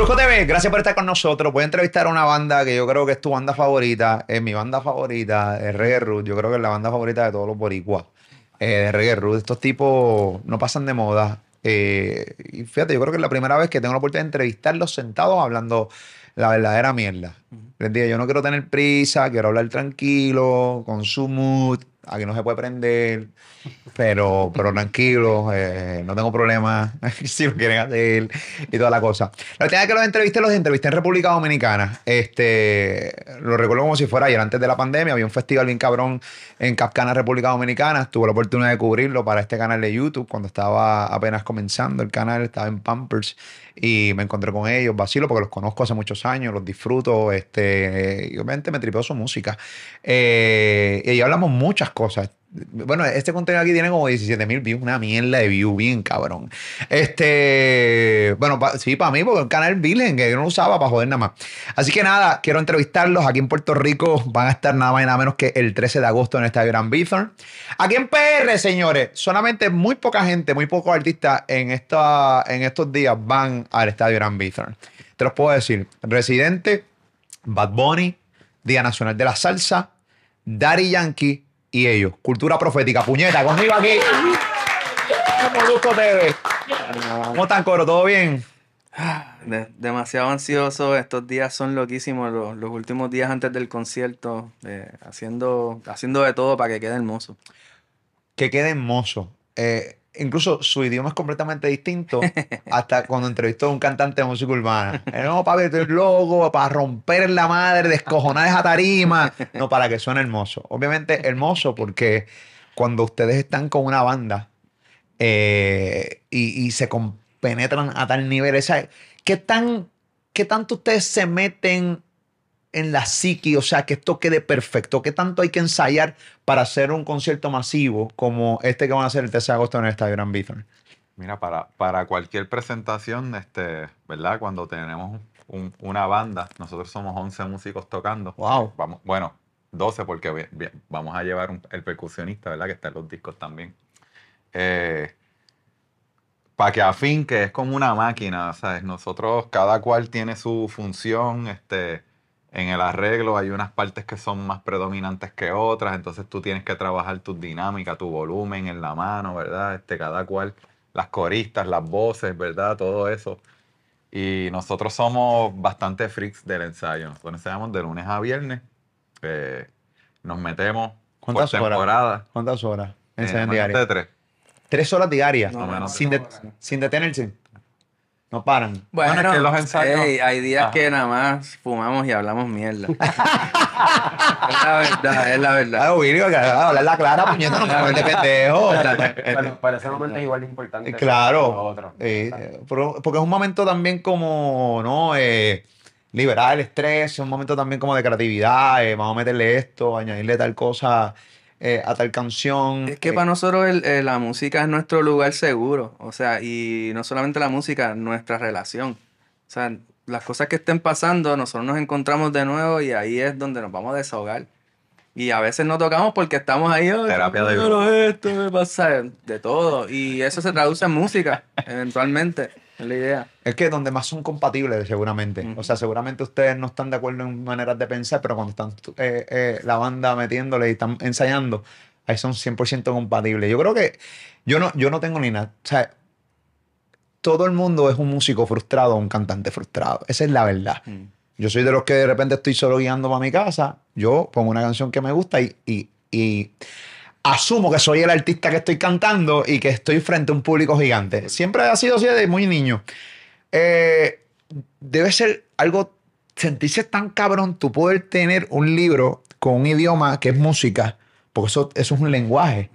Molusco TV, gracias por estar con nosotros. Voy a entrevistar a una banda que yo creo que es tu banda favorita, es mi banda favorita, es Reggae Root. Yo creo que es la banda favorita de todos los boricuas. Eh, de Reggae Root. Estos tipos no pasan de moda. Eh, y fíjate, yo creo que es la primera vez que tengo la oportunidad de entrevistarlos sentados hablando la verdadera mierda. Les dije, yo no quiero tener prisa, quiero hablar tranquilo, con su mood, aquí no se puede prender, pero, pero tranquilo, eh, no tengo problema si lo quieren hacer y toda la cosa. La última vez que los entrevisté, los entrevisté en República Dominicana. Este, lo recuerdo como si fuera ayer, antes de la pandemia, había un festival bien cabrón en Capcana, República Dominicana. Tuve la oportunidad de cubrirlo para este canal de YouTube cuando estaba apenas comenzando el canal, estaba en Pampers y me encontré con ellos, vacilo, porque los conozco hace muchos años, los disfruto, este, y obviamente me tripeó su música. Eh, y ahí hablamos muchas cosas. Bueno, este contenido aquí tiene como 17 mil views, una mierda de views, bien cabrón. Este, bueno, sí, para mí, porque el canal Virgen, que yo no usaba para joder nada más. Así que nada, quiero entrevistarlos. Aquí en Puerto Rico van a estar nada más y nada menos que el 13 de agosto en esta Gran Bithorn. Aquí en PR, señores, solamente muy poca gente, muy pocos artistas en, esta, en estos días van al estadio Gran Bithorn. Te los puedo decir. Residente, Bad Bunny, Día Nacional de la Salsa, Daddy Yankee y ellos. Cultura profética. Puñeta, conmigo aquí. TV. ¿Cómo están, Coro? ¿Todo bien? De- demasiado ansioso. Estos días son loquísimos. Los, los últimos días antes del concierto. eh, haciendo, haciendo de todo para que quede hermoso. Que quede hermoso. Eh, incluso su idioma es completamente distinto hasta cuando entrevistó a un cantante de música urbana. Eh, no, papi, estoy loco, para romper la madre, descojonar esa tarima. No, para que suene hermoso. Obviamente hermoso porque cuando ustedes están con una banda eh, y, y se compenetran a tal nivel, ¿qué, tan, ¿qué tanto ustedes se meten en la psiqui? O sea, que esto quede perfecto. ¿Qué tanto hay que ensayar para hacer un concierto masivo como este que van a hacer el 13 de agosto en el Estadio Gran Bithorn? Mira, para, para cualquier presentación, este, ¿verdad? Cuando tenemos un- una banda, nosotros somos 11 músicos tocando. Wow. Vamos, bueno, 12 porque vi- vamos a llevar un- el percusionista, ¿verdad? Que está en los discos también. para que afín, que es como una máquina, ¿sabes? Nosotros, cada cual tiene su función, este, en el arreglo hay unas partes que son más predominantes que otras, entonces tú tienes que trabajar tu dinámica, tu volumen en la mano, ¿verdad? Este, cada cual, las coristas, las voces, ¿verdad? Todo eso. Y nosotros somos bastante freaks del ensayo. Nosotros ensayamos de lunes a viernes. eh, nos metemos por ¿Cuántas horas? temporada. ¿Cuántas horas? eh, tres. Tres horas diarias. No, menos sin, tres de- sin detenerse. No paran. Bueno, es que los ensayos- ey, hay días Ajá. que nada más fumamos y hablamos mierda. es la verdad, es la verdad. Ah, Willy, que hablar la clara, puñeta, no me de pendejo. Para, para ese momento es igual de importante. Eh, Claro. otro. Eh, pero- porque es un momento también como, ¿no? Eh, liberar el estrés, es un momento también como de creatividad, eh, vamos a meterle esto, añadirle tal cosa eh, a tal canción. Es que eh, para nosotros el- eh, la música es nuestro lugar seguro. O sea, y no solamente la música, nuestra relación. O sea, las cosas que estén pasando, nosotros nos encontramos de nuevo y ahí es donde nos vamos a desahogar. Y a veces no tocamos porque estamos ahí. "Ay, Terapia de esto me pasa de todo. Y eso se traduce en música, eventualmente. Es la idea. Es que donde más son compatibles, seguramente. O sea, seguramente ustedes no están de acuerdo en maneras de pensar, pero cuando están eh, eh, la banda metiéndole y están ensayando, ahí son 100% compatibles. Yo creo que yo no, yo no tengo ni nada. O sea, todo el mundo es un músico frustrado o un cantante frustrado. Esa es la verdad. Mm. Yo soy de los que de repente estoy solo guiando para mi casa, yo pongo una canción que me gusta y, y- y asumo que soy el artista que estoy cantando y que estoy frente a un público gigante. Siempre ha sido así desde muy niño. Eh, debe ser algo, sentirse tan cabrón, tú poder tener un libro con un idioma que es música, porque eso, eso es un lenguaje,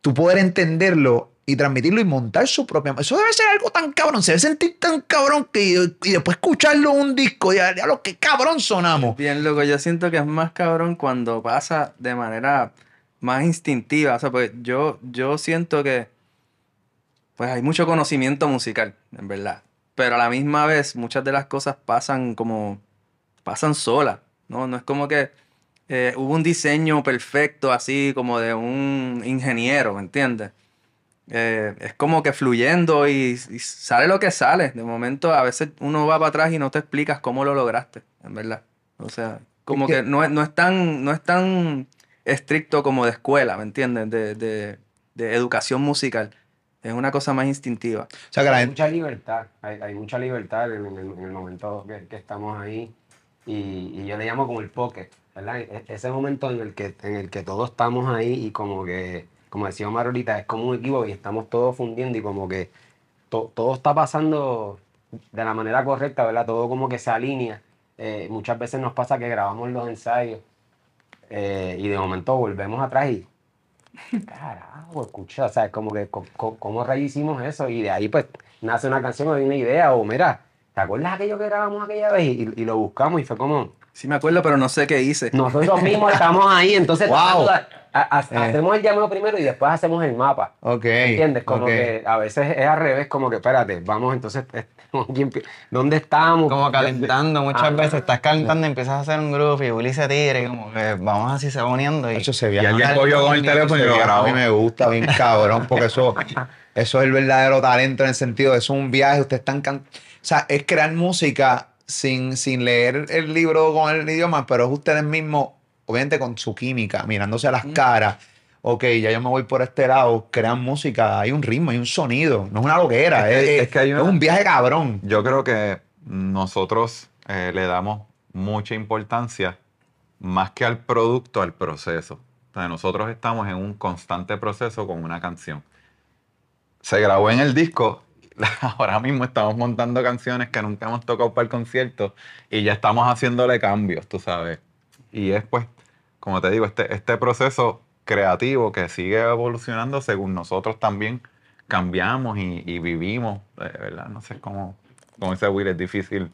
tú poder entenderlo y transmitirlo y montar su propia... Eso debe ser algo tan cabrón, se debe sentir tan cabrón que y después escucharlo en un disco y ya lo que cabrón sonamos. Bien, loco, yo siento que es más cabrón cuando pasa de manera más instintiva. O sea, pues yo, yo siento que pues hay mucho conocimiento musical, en verdad. Pero a la misma vez, muchas de las cosas pasan como. pasan solas. ¿no? No es como que eh, hubo un diseño perfecto, así como de un ingeniero, ¿me entiendes? eh, es como que fluyendo y, y sale lo que sale. De momento, a veces uno va para atrás y no te explicas cómo lo lograste, en verdad. O sea, como Es que que- no es, no es tan, no es tan estricto como de escuela, ¿me entiendes? De, de, de educación musical. Es una cosa más instintiva. O sea, que la Hay gente... mucha libertad, hay, hay mucha libertad en, el, en el momento que, que estamos ahí y, y yo le llamo como el pocket, ¿verdad? E- ese momento en el que en el que todos estamos ahí y como que, como decía Omar ahorita, es como un equipo y estamos todos fundiendo y como que to- todo está pasando de la manera correcta, ¿verdad? Todo como que se alinea. Eh, muchas veces nos pasa que grabamos los ensayos eh, y de momento volvemos atrás y carajo, escucha, o sea, es como que cómo rayos hicimos eso y de ahí pues nace una canción o una idea o mira, ¿te acuerdas aquello que grabamos aquella vez? Y, y lo buscamos y fue como, Sí me acuerdo, pero no sé qué hice. nosotros mismos estamos ahí, entonces Wow. a- a- Eh. hacemos el llamado primero y después hacemos el mapa. Ok. ¿Entiendes? Como que a veces es al revés, como que espérate, vamos entonces, eh, ¿quién pi- ¿dónde estamos? Como calentando, muchas Ah. veces estás calentando y empiezas a hacer un grupo y se tira y como que vamos así se va uniendo y Eso se Y viaja. alguien cogió con el teléfono y lo grabó. A mí me gusta bien cabrón, porque eso, eso es el verdadero talento en el sentido de eso es un viaje, ustedes están can- O sea, es crear música sin, sin leer el libro con el idioma, pero es ustedes mismos, obviamente con su química, mirándose a las caras. Ok, ya yo me voy por este lado, crean música, hay un ritmo, hay un sonido, no es una loquera, Es es, que- es que hay es una- un viaje cabrón. Yo creo que nosotros eh, le damos mucha importancia más que al producto, al proceso. O sea, nosotros estamos en un constante proceso con una canción. Se grabó en el disco, ahora mismo estamos montando canciones que nunca hemos tocado para el concierto y ya estamos haciéndole cambios, tú sabes. Y es pues, como te digo, este, este proceso creativo que sigue evolucionando según nosotros también cambiamos y, y vivimos, eh, ¿verdad? No sé cómo, como dice Will, es difícil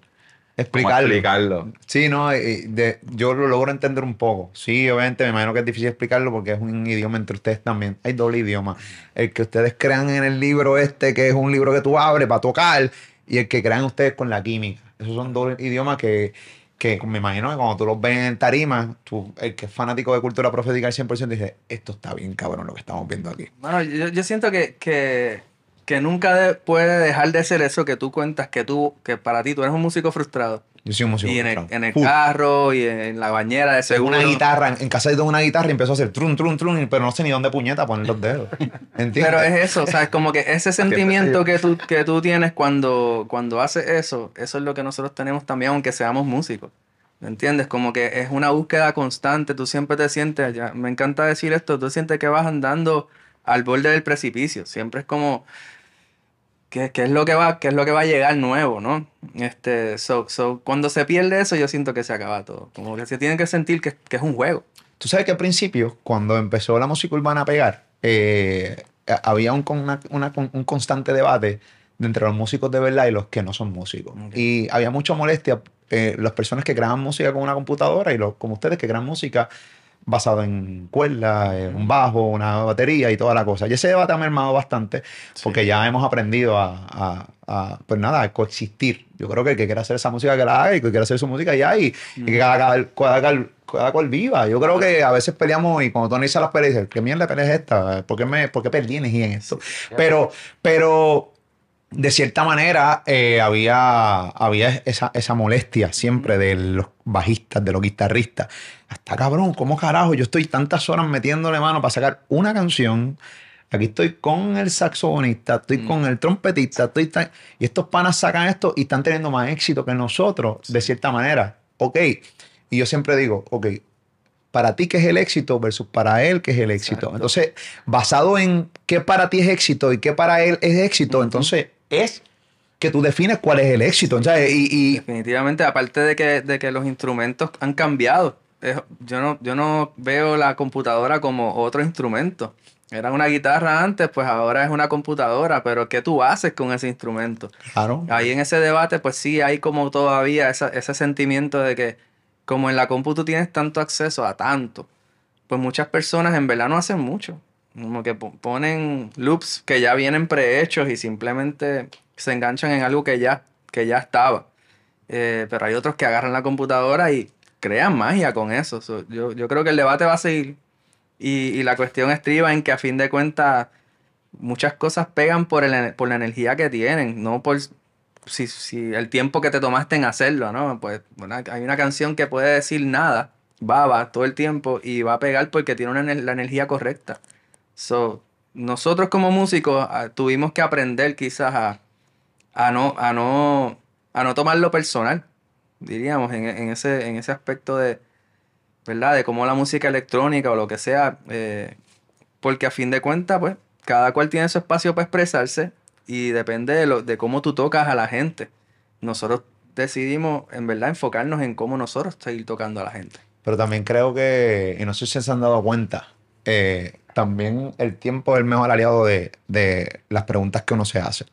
Explicarlo. explicarlo. Sí, no, de- yo lo logro entender un poco. Sí, obviamente me imagino que es difícil explicarlo porque es un idioma entre ustedes también. Hay doble idioma. El que ustedes crean en el libro este, que es un libro que tú abres para tocar, y el que crean ustedes con la química. Esos son doble idiomas que, que me imagino que cuando tú los ves en tarima, tú, el que es fanático de cultura profética al 100% dice, esto está bien cabrón lo que estamos viendo aquí. Bueno, yo, siento que, que, que nunca de- puede dejar de ser eso que tú cuentas, que tú, que para ti tú eres un músico frustrado. Yo soy un músico. y en el, en el carro y en la bañera de seguro. una guitarra, en casa tengo una guitarra y empezó a hacer trun, trun, trun, pero no sé ni dónde puñeta poner los dedos. ¿Entiendes? Pero es eso, o sea, es como que ese sentimiento que tú, que tú tienes cuando, cuando haces eso, eso es lo que nosotros tenemos también, aunque seamos músicos. ¿Me entiendes? Como que es una búsqueda constante, tú siempre te sientes, ya, me encanta decir esto, tú sientes que vas andando al borde del precipicio, siempre es como, ¿qué, qué es, lo que va, qué es lo que va a llegar nuevo, ¿no? Este, so, so, cuando se pierde eso, yo siento que se acaba todo, como que se tiene que sentir que, que es un juego. Tú sabes que al principio, cuando empezó la música urbana a pegar, eh, había un, una- una un constante debate de entre los músicos de verdad y los que no son músicos. Y había mucha molestia eh, las personas que creaban música con una computadora y los como ustedes que crean música basada en cuerdas, en un bajo, una batería y toda la cosa. Y ese debate ha mermado bastante porque ya hemos aprendido a, a- a, pues nada, a coexistir. Yo creo que el que quiera hacer esa música que la haga y el que quiera hacer su música ya y, y que cada, cada, cada, cada- cada cual viva. Yo creo que a veces peleamos y cuando tú analizas las peleas dices, ¿qué mierda pelea es esta? ¿Por qué, me, por qué perdí energía en esto? Pero, pero de cierta manera eh, había, había esa, esa molestia siempre de los bajistas, de los guitarristas. Hasta cabrón, ¿cómo carajo? Yo estoy tantas horas metiéndole mano para sacar una canción. Aquí estoy con el saxofonista, estoy Mm. con el trompetista, estoy tan- y estos panas sacan esto y están teniendo más éxito que nosotros, de cierta manera. Ok. Y yo siempre digo, ok, para ti qué es el éxito versus para él qué es el éxito. Exacto. Entonces, basado en qué para ti es éxito y qué para él es éxito, entonces es que tú defines cuál es el éxito. Sea, y, y- Definitivamente, aparte de que, de que los instrumentos han cambiado. Es- yo, no, yo no veo la computadora como otro instrumento. Era una guitarra antes, pues ahora es una computadora, pero ¿qué tú haces con ese instrumento? claro, Ahí en ese debate, pues sí, hay como todavía esa- ese sentimiento de que como en la compu tú tienes tanto acceso a tanto, pues muchas personas en verdad no hacen mucho. Como que po- ponen loops que ya vienen prehechos y simplemente se enganchan en algo que ya, que ya estaba. Eh, pero hay otros que agarran la computadora y crean magia con eso. So, yo, yo creo que el debate va a seguir. Y, y la cuestión estriba en que a fin de cuentas muchas cosas pegan por, el, por la energía que tienen, no por si, si el tiempo que te tomaste en hacerlo, ¿no? Pues bueno, hay una canción que puede decir nada, baba todo el tiempo y va a pegar porque tiene una, la energía correcta. So, nosotros como músicos ah, tuvimos que aprender quizás a, a no, a no, a no tomarlo personal, diríamos, en, en ese, en ese aspecto de, ¿verdad? De cómo la música electrónica o lo que sea, eh, porque a fin de cuentas, pues, cada cual tiene su espacio para expresarse y depende de, lo, de cómo tú tocas a la gente. Nosotros decidimos, en verdad, enfocarnos en cómo nosotros seguir tocando a la gente. Pero también creo que, y no sé si se han dado cuenta, eh, también el tiempo es el mejor aliado de, de las preguntas que uno se hace.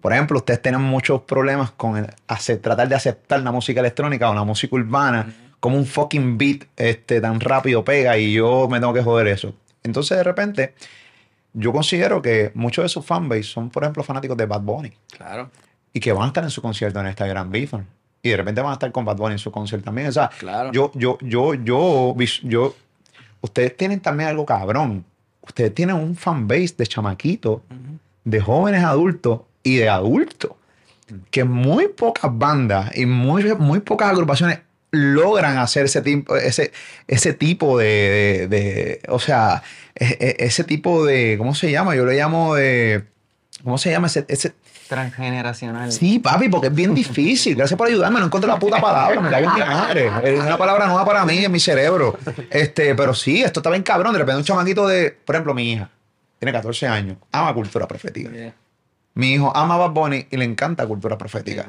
Por ejemplo, ustedes tienen muchos problemas con el hacer- tratar de aceptar la música electrónica o la música urbana como un fucking beat este, tan rápido pega y yo me tengo que joder eso. Entonces, de repente, yo considero que muchos de sus fanbase son, por ejemplo, fanáticos de Bad Bunny Claro, y que van a estar en su concierto en esta gran Bifan. Y de repente van a estar con Bad Bunny en su concierto también. O sea, Claro. yo, yo, yo, yo, ustedes tienen también algo cabrón. Ustedes tienen un fanbase de chamaquitos, de jóvenes adultos y de adultos. Que muy pocas bandas y muy, muy pocas agrupaciones logran hacer ese tipo, ese, ese tipo de, de- de- o sea, e- e- ese tipo de, ¿cómo se llama? Yo le llamo de, ¿cómo se llama? Ese, ese, Transgeneracional. Sí, papi, porque es bien difícil. Gracias por ayudarme. No encuentro la puta palabra. Me cago en mi madre. Es una palabra nueva para mí, en mi cerebro. Este, pero sí, esto está bien cabrón. De repente un chamaquito de, por ejemplo, mi hija, tiene 14 años, ama cultura profética. Yeah. Mi hijo ama Bad Bunny y le encanta cultura profética.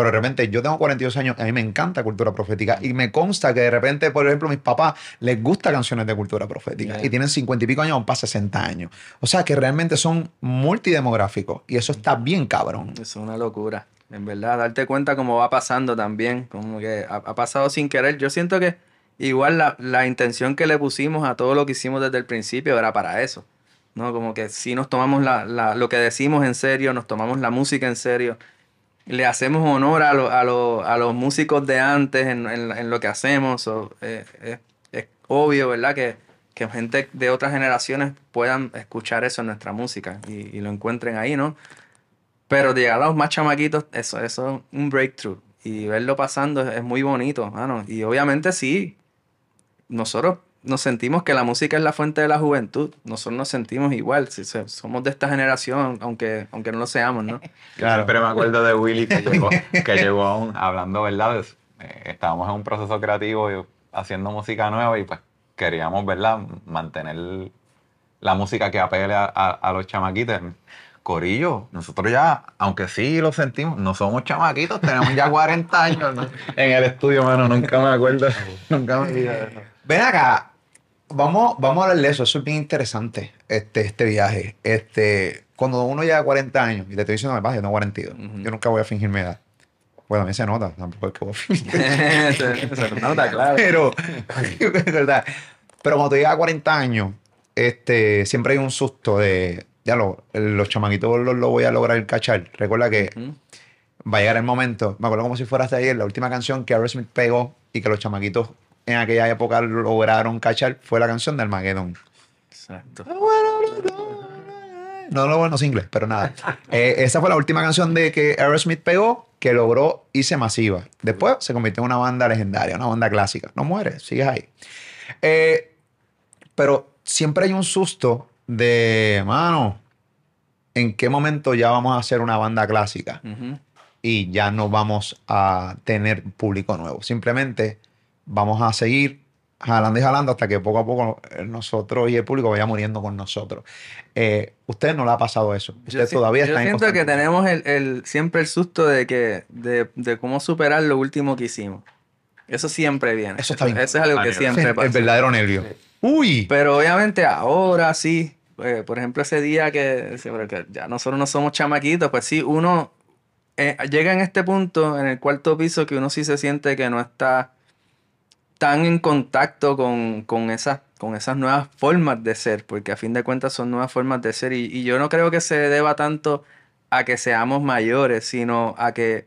Pero de repente yo tengo 42 años a mí me encanta cultura profética. Y me consta que de repente, por ejemplo, mis papás les gusta canciones de cultura profética. Yeah. Y tienen 50 y pico años, para 60 años. O sea que realmente son multidemográficos. Y eso está bien cabrón. Es una locura. En verdad, darte cuenta cómo va pasando también. Como que ha, ha pasado sin querer. Yo siento que igual la, la intención que le pusimos a todo lo que hicimos desde el principio era para eso. ¿no? Como que si nos tomamos la, la- lo que decimos en serio, nos tomamos la música en serio, le hacemos honor a, lo- a, lo- a los músicos de antes en, en- en lo que hacemos. so, eh, eh, es obvio, ¿verdad? Que, que gente de otras generaciones puedan escuchar eso en nuestra música y, y lo encuentren ahí, ¿no? Pero llegar a los más chamaquitos, eso, eso es un breakthrough. Y verlo pasando es, es muy bonito, mano. Y obviamente sí, nosotros nos sentimos que la música es la fuente de la juventud. Nosotros nos sentimos igual. si se- somos de esta generación, aunque, aunque no lo seamos, ¿no? Claro. Siempre me acuerdo de Willy que llegó, que llegó a un, hablando, ¿verdad? Eh, estábamos en un proceso creativo y haciendo música nueva y pues queríamos, ¿verdad? Mantener la música que apele a, a- a los chamaquitos. Corillo, nosotros ya, aunque sí lo sentimos, no somos chamaquitos, tenemos ya 40 años ¿no? en el estudio, mano, nunca me acuerdo, nunca me olvido de eso. Ven acá. Vamos, vamos a hablar de eso. Eso es bien interesante, este, este viaje. Este, cuando uno llega a 40 años, y te estoy diciendo, me pasa, yo tengo 42. Ujú. Yo nunca voy a fingir mi edad. Bueno, también se nota, tampoco es que voy a fingir. se, nota, claro. Pero, verdad. Pero cuando te llega a 40 años, este, siempre hay un susto de, ya lo, los chamaquitos los, los voy a lograr cachar. Recuerda que va a llegar el momento, me acuerdo como si fuera hasta ayer, la última canción que Aerosmith pegó y que los chamaquitos en aquella época lograron cachar fue la canción del Armageddon. Exacto. No, no, bueno, es inglés, pero nada. Eh, esa fue la última canción de que Aerosmith pegó que logró irse masiva. Después se convirtió en una banda legendaria, una banda clásica. No muere, sigues ahí. Eh, pero siempre hay un susto de, mano, ¿en qué momento ya vamos a hacer una banda clásica? Y ya no vamos a tener público nuevo. Simplemente vamos a seguir jalando y jalando hasta que poco a poco nosotros y el público vaya muriendo con nosotros. Eh, usted no le ha pasado eso. Usted Yo, si- todavía yo está en siento que tenemos el, el- siempre el susto de que de, de cómo superar lo último que hicimos. Eso siempre viene. Eso está bien. Eso es algo que siempre el, pasa. verdadero nervio. Uy. Pero obviamente ahora sí, eh, por ejemplo, ese día que ya nosotros no somos chamaquitos, pues sí, uno eh, llega en este punto, en el cuarto piso, que uno sí se siente que no está tan en contacto con, con, esas, con esas nuevas formas de ser, porque a fin de cuentas son nuevas formas de ser y, y yo no creo que se deba tanto a que seamos mayores, sino a que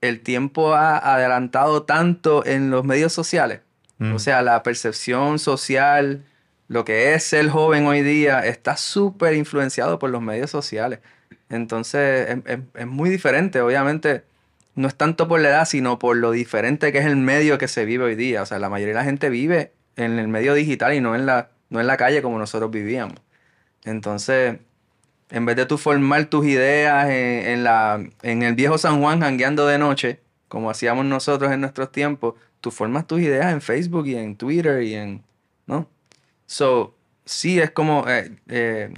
el tiempo ha adelantado tanto en los medios sociales. Mm. O sea, la percepción social lo que es ser joven hoy día está súper influenciado por los medios sociales. Entonces es, es- es muy diferente, obviamente no es tanto por la edad, sino por lo diferente que es el medio que se vive hoy día. O sea, la mayoría de la gente vive en el medio digital y no en la, no en la calle como nosotros vivíamos. Entonces, en vez de tú formar tus ideas en, la, en el viejo San Juan jangueando de noche, como hacíamos nosotros en nuestros tiempos, tú formas tus ideas en Facebook y en Twitter y en, ¿no? So, sí es como eh, eh,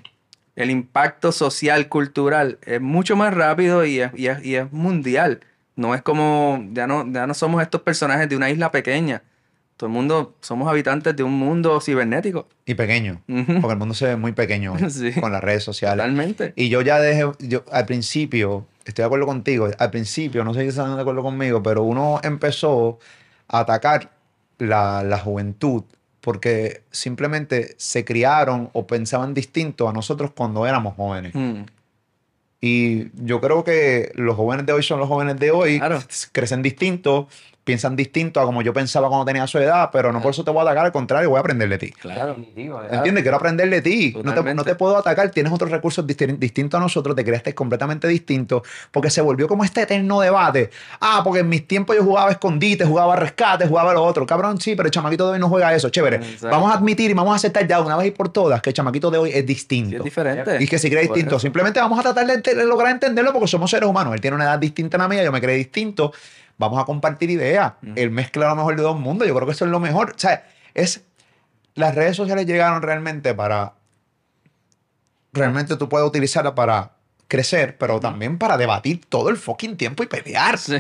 el impacto social, cultural, es mucho más rápido y es, y es- y es mundial. No es como, ya no, ya no somos estos personajes de una isla pequeña. Todo el mundo, somos habitantes de un mundo cibernético. Y pequeño. Porque el mundo se ve muy pequeño Sí. con las redes sociales. Totalmente. Y yo ya dejé, yo al principio, estoy de acuerdo contigo, al principio, no sé si están de acuerdo conmigo, pero uno empezó a atacar la, la juventud porque simplemente se criaron o pensaban distinto a nosotros cuando éramos jóvenes. Mm. Y yo creo que los jóvenes de hoy son los jóvenes de hoy, Claro. crecen distintos, piensan distinto a como yo pensaba cuando tenía su edad, pero no por eso te voy a atacar, al contrario, voy a aprender de ti. Claro. Definitivo, ¿verdad? ¿Entiendes? Quiero aprender de ti. No te, no Totalmente. te puedo atacar. Tienes otros recursos disti- distintos a nosotros. Te creaste completamente distinto. Porque se volvió como este eterno debate. Ah, porque en mis tiempos yo jugaba escondite, jugaba rescate, jugaba lo otro. Cabrón, sí, pero el chamaquito de hoy no juega eso. Chévere. Exacto. Vamos a admitir y vamos a aceptar ya una vez y por todas que el chamaquito de hoy es Sí, distinto. es diferente. Y que se cree distinto. Simplemente vamos a tratar de, lograr entenderlo porque somos seres humanos. Él tiene una edad distinta a la mía, yo me creo distinto. Vamos a compartir ideas. Él mezcla lo mejor de dos mundos. Yo creo que eso es lo mejor. O sea, es. Las redes sociales llegaron realmente para. Realmente tú puedes utilizarlas para crecer, pero también para debatir todo el fucking tiempo y pelear. Sí,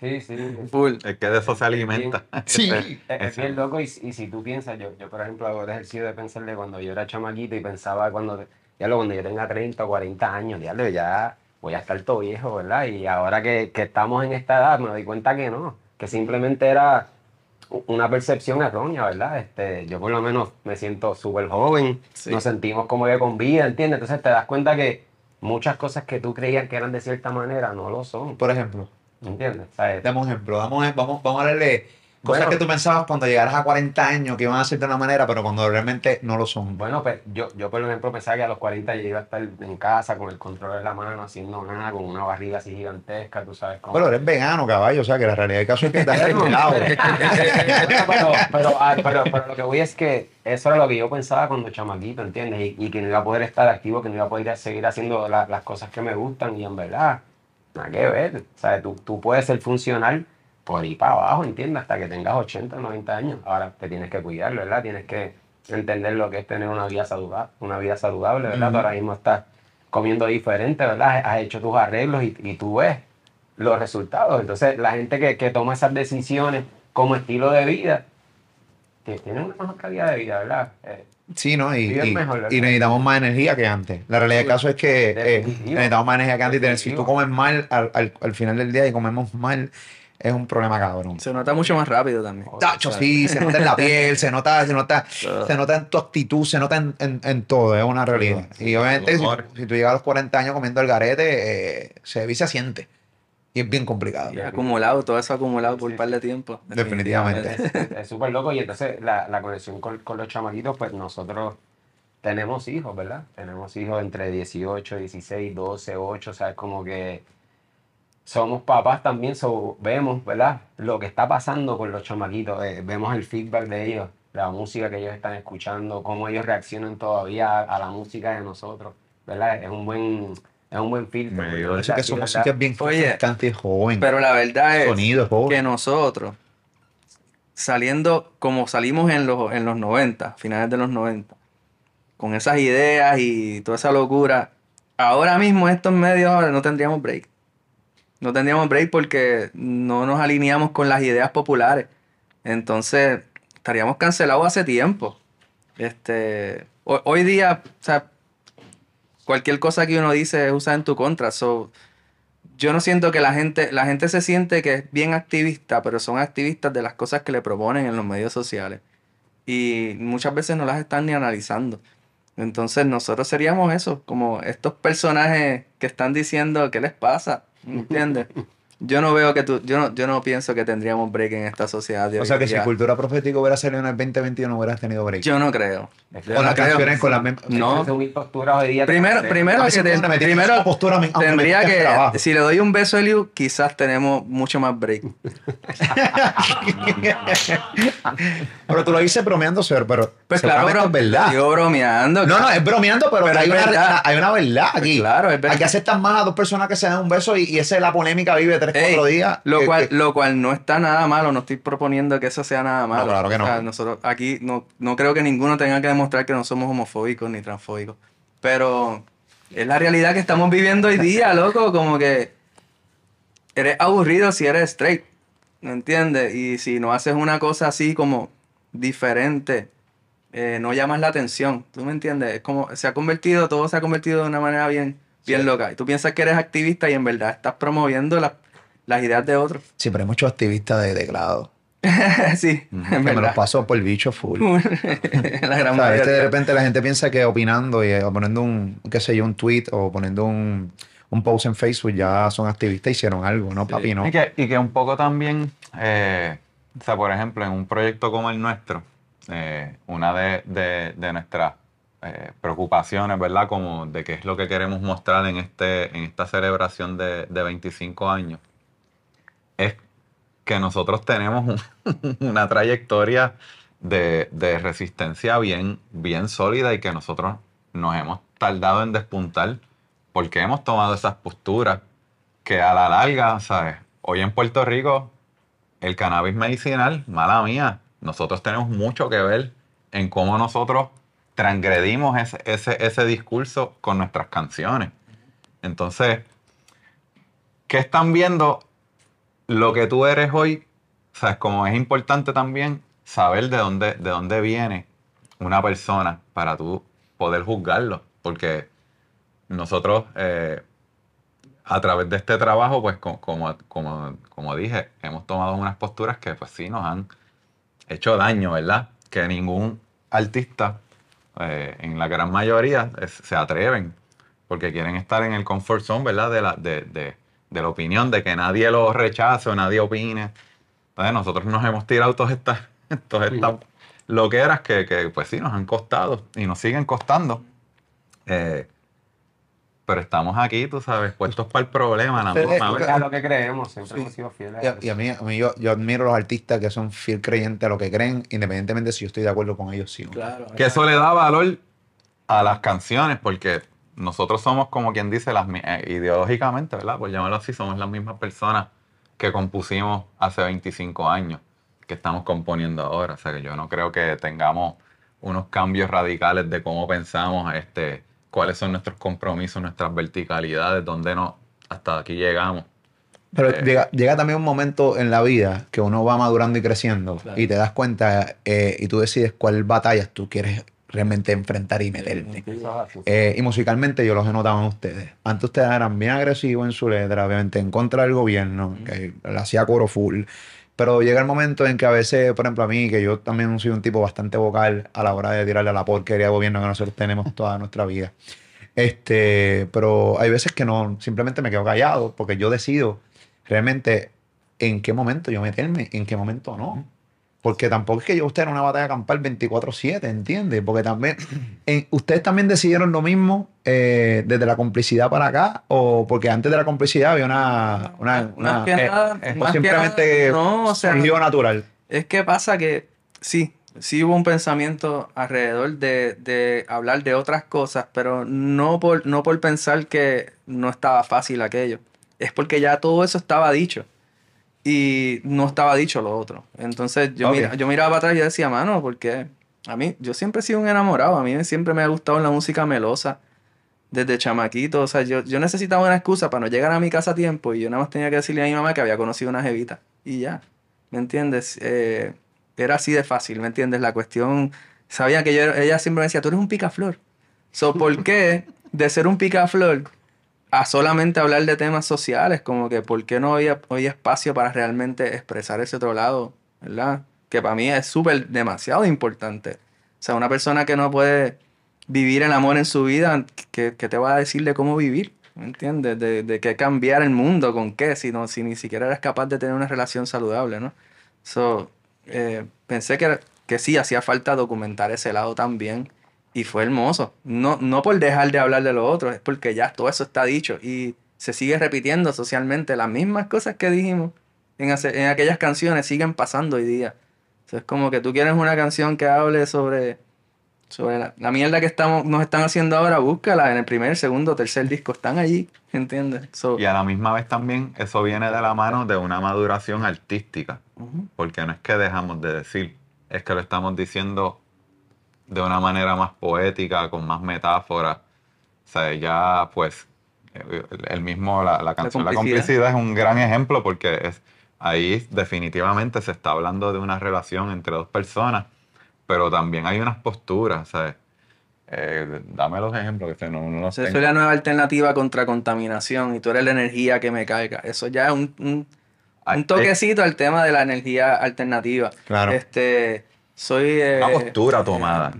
Sí, sí. full. Es que de eso se alimenta. Sí. Es, es bien loco y, y si tú piensas, yo, yo por ejemplo hago el ejercicio de pensar de cuando yo era chamaquito y pensaba cuando, ya lo, cuando yo tenga 30 o 40 años, diablo, ya voy a estar todo viejo, ¿verdad? Y ahora que, que estamos en esta edad me doy cuenta que no, que simplemente era una percepción errónea, ¿verdad? Este, yo por lo menos me siento súper joven, Sí. nos sentimos como que con vida, ¿entiendes? Entonces te das cuenta que muchas cosas que tú creías que eran de cierta manera no lo son, Por ejemplo, ¿entiendes? O sea, dame un ejemplo. Damos, vamos, vamos a darle cosas Bueno. que tú pensabas cuando llegaras a 40 años que iban a ser de una manera, pero cuando realmente no lo son. Bueno, pues yo, yo por ejemplo pensaba que a los 40 yo iba a estar en casa con el control en la mano, haciendo nada, con una barriga así gigantesca, tú sabes cómo. Bueno, eres vegano, caballo. O sea, que la realidad del caso es que estás retirado. pero, pero, ah, pero, pero lo que voy es que eso era lo que yo pensaba cuando chamaquito, ¿entiendes? Y, y que no iba a poder estar activo, que no iba a poder seguir haciendo la- las cosas que me gustan y en verdad, nada que ver. O sea, tú, tú puedes ser funcional por ahí para abajo, ¿entiendes? Hasta que tengas 80, 90 años. Ahora te tienes que cuidar, ¿verdad? Tienes que entender lo que es tener una vida saludable, una vida saludable ¿verdad? Tú ahora mismo estás comiendo diferente, ¿verdad? Has hecho tus arreglos y, y tú ves los resultados. Entonces, la gente que, que toma esas decisiones como estilo de vida, que tiene una mejor calidad de vida, ¿verdad? Eh, Sí, ¿no? Y, y- mejor, ¿verdad? y necesitamos más energía que antes. La realidad del caso es que eh, necesitamos más energía que antes. Y tener- si tú comes mal al, al- al final del día y comemos mal, es un problema cabrón. Se nota mucho más rápido también. Tacho, O sea, sí, se nota en la piel, se nota, se nota, se nota en tu actitud, se nota en, en- en todo, es una realidad. Y obviamente, si, tú llegas a los 40 años comiendo el garete, eh, se ve y se siente. Y es bien complicado. y acumulado, todo eso acumulado por Sí, un par de tiempo. Definitivamente. Es es súper loco y entonces la, la conexión con, con los chamaquitos, pues nosotros tenemos hijos, ¿verdad? Tenemos hijos entre 18, 16, 12, 8, o sea, es como que somos papás también, so, vemos, ¿verdad? Lo que está pasando con los chamaquitos, eh, vemos el feedback de ellos, la música que ellos están escuchando, cómo ellos reaccionan todavía a, a la música de nosotros, ¿verdad? Es un buen, es un buen filtro. Es que ¿verdad? su Sí, música ¿verdad? es bien y joven. Pero la verdad es Sonido es joven. que nosotros, saliendo como salimos en los, en los 90, finales de los 90, con esas ideas y toda esa locura, ahora mismo estos medios ahora no tendríamos break. No tendríamos break porque no nos alineamos con las ideas populares. Entonces, estaríamos cancelados hace tiempo. Este, ho- hoy día, cualquier cosa que uno dice es usada en tu contra. So, yo no siento que la gente, la gente se siente que es bien activista, pero son activistas de las cosas que le proponen en los medios sociales. Y muchas veces no las están ni analizando. Entonces nosotros seríamos eso, como estos personajes que están diciendo qué les pasa, ¿entiendes? Yo no veo que tú, yo no, yo no pienso que tendríamos break en esta sociedad de O hoy sea que si. Cultura Profética hubiera salido en el 2021 hubieras tenido break. Yo no creo. Yo con no las creo. canciones, con las mismas... No. Hoy día. Primero, primero A que te- me primero esa postura, me- aunque me tendría que, si le doy un beso a Eliu, quizás tenemos mucho más break. pero tú lo dices bromeando, sir, pero Pues claro, bro, es verdad. Digo bromeando. No, no, es bromeando, pero, Pero hay, una, verdad. hay una verdad aquí. claro, es verdad. Aquí aceptan más a dos personas que se dan un beso y, y esa es la polémica vive tres, Ey, cuatro días. Lo que- cual, que- lo cual no está nada malo, no estoy proponiendo que eso sea nada malo. claro que no. O sea, nosotros aquí no, no creo que ninguno tenga que demostrar que no somos homofóbicos ni transfóbicos. Pero es la realidad que estamos viviendo hoy día, loco. Como que eres aburrido si eres straight. ¿Me entiendes? Y si no haces una cosa así como diferente, eh, no llamas la atención. ¿Tú me entiendes? Es como se ha convertido, todo se ha convertido de una manera bien, bien loca. Y tú piensas que eres activista y en verdad estás promoviendo las- las ideas de otros. Sí, pero hay muchos activistas de teclado. sí, Que me los paso por bicho full. la O gran sea, este de repente la gente piensa que opinando y eh, o poniendo un, qué sé yo, un tweet o poniendo un, un post en Facebook ya son activistas, hicieron algo, ¿no, papi? No. Y, que, y que un poco también, eh, o sea, por ejemplo, en un proyecto como el nuestro, eh, una de, de- de nuestras eh, preocupaciones, ¿verdad? Como de qué es lo que queremos mostrar en, este, en esta celebración de, de 25 años, es que nosotros tenemos un- una trayectoria de, resistencia bien, sólida y que nosotros nos hemos tardado en despuntar porque hemos tomado esas posturas que a la larga, ¿sabes? Hoy en Puerto Rico, el cannabis medicinal, mala mía, nosotros tenemos mucho que ver en cómo nosotros transgredimos ese discurso con nuestras canciones. Entonces, ¿qué están viendo lo que tú eres hoy? ¿Sabes? Como es importante también saber de dónde, de dónde viene una persona para tú poder juzgarlo. Porque nosotros, eh, a través de este trabajo, pues co- como, como, como dije, hemos tomado unas posturas que pues sí nos han hecho daño, ¿verdad? Que ningún artista, eh, en la gran mayoría, se atreven, porque quieren estar en el comfort zone, ¿verdad? De la, de, de- de la opinión, de que nadie lo rechace o nadie opine. Entonces nosotros nos hemos tirado todas estas, todas estas loqueras que, que, pues sí, nos han costado y nos siguen costando. Eh, pero estamos aquí, tú sabes, puestos para el problema. la misma vez. A lo que creemos, siempre Sí. hemos sido fieles. Y a y a mí, a mí yo, yo admiro a los artistas que son fiel creyentes a lo que creen, independientemente si yo estoy de acuerdo con ellos sí o no. Claro. Que eso le da valor a las canciones, porque nosotros somos como quien dice, las, eh, ideológicamente, ¿verdad? Por llamarlo así, somos las mismas personas que compusimos hace 25 años, que estamos componiendo ahora. O sea que yo no creo que tengamos unos cambios radicales de cómo pensamos, este, cuáles son nuestros compromisos, nuestras verticalidades, dónde no, hasta aquí llegamos. Pero Eh. llega, llega también un momento en la vida que uno va madurando y creciendo Claro. y te das cuenta eh, y tú decides cuál batallas tú quieres realmente enfrentar y meterte. Eh, y musicalmente yo los he notado en ustedes. Antes ustedes eran bien agresivos en su letra, obviamente en contra del gobierno, que le hacía coro full. Pero llega el momento en que a veces, por ejemplo, a mí, que yo también soy un tipo bastante vocal a la hora de tirarle a la porquería de gobierno que nosotros tenemos toda nuestra vida. Este, pero hay veces que no, simplemente me quedo callado porque yo decido realmente en qué momento yo meterme, en qué momento no. Porque tampoco es que yo usted en una batalla campal 24-7, ¿entiendes? Porque también, en- ustedes también decidieron lo mismo eh, desde la complicidad para acá, o porque antes de la complicidad había una. una, Más una- que eh, nada, eh, más que simplemente nada, no, o sea, surgió natural. Es que pasa que sí, sí hubo un pensamiento alrededor de, de hablar de otras cosas, pero no por, no por pensar que no estaba fácil aquello. Es porque ya todo eso estaba dicho. Y no estaba dicho lo otro. Entonces yo, Ok. mira- yo miraba para atrás y decía, mano, porque a mí, yo siempre he sido un enamorado. A mí siempre me ha gustado la música melosa. Desde chamaquito. O sea, yo, yo necesitaba una excusa para no llegar a mi casa a tiempo. Y yo nada más tenía que decirle a mi mamá que había conocido una jevita. Y ya. ¿Me entiendes? Eh, era así de fácil, ¿me entiendes? La cuestión, sabía que yo, ella siempre me decía, tú eres un picaflor. So, ¿por qué de ser un picaflor a solamente hablar de temas sociales? Como que, ¿por qué no había, había espacio para realmente expresar ese otro lado? ¿Verdad? Que para mí es súper, demasiado importante. O sea, una persona que no puede vivir el amor en su vida, ¿qué, qué te va a decir de cómo vivir? ¿me entiendes? De, de qué cambiar el mundo, con qué, si, no, si ni siquiera eres capaz de tener una relación saludable, ¿no? So, eh, pensé que, que sí, hacía falta documentar ese lado también y fue hermoso. No, no por dejar de hablar de lo otro, es porque ya todo eso está dicho y se sigue repitiendo socialmente las mismas cosas que dijimos en, hace- en aquellas canciones siguen pasando hoy día. Sea, es como que tú quieres una canción que hable sobre, sobre la, la mierda que estamos, nos están haciendo ahora, búscala en el primer, segundo, tercer disco, están allí, ¿entiendes? So, Y a la misma vez también eso viene de la mano de una maduración artística, porque no es que dejamos de decir, es que lo estamos diciendo de una manera más poética, con más metáforas. O sea, ya pues el mismo, la, la canción La complicidad. complicidad es un gran ejemplo porque es, ahí definitivamente se está hablando de una relación entre dos personas, pero también hay unas posturas, ¿sabes? Eh, dame los ejemplos que no, no es la nueva alternativa contra contaminación y tú eres la energía que me caiga. Eso ya es un, un, Ay, un toquecito al tema de la energía alternativa. Claro. Este, soy... eh, Una postura tomada.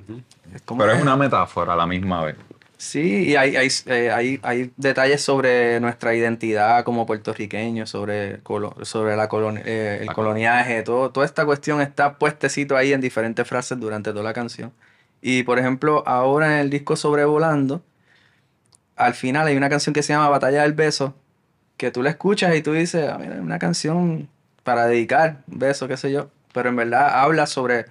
es como- Pero es una metáfora a la misma vez. Sí, y hay, hay, eh, hay, hay detalles sobre nuestra identidad como puertorriqueños, sobre, sobre la colon- eh, el coloniaje, todo, toda esta cuestión está puestecito ahí en diferentes frases durante toda la canción. Y por ejemplo, ahora en el disco Sobrevolando, al final hay una canción que se llama Batalla del Beso, que tú la escuchas y tú dices, ah, mira, es una canción para dedicar, un beso, qué sé yo, pero en verdad habla sobre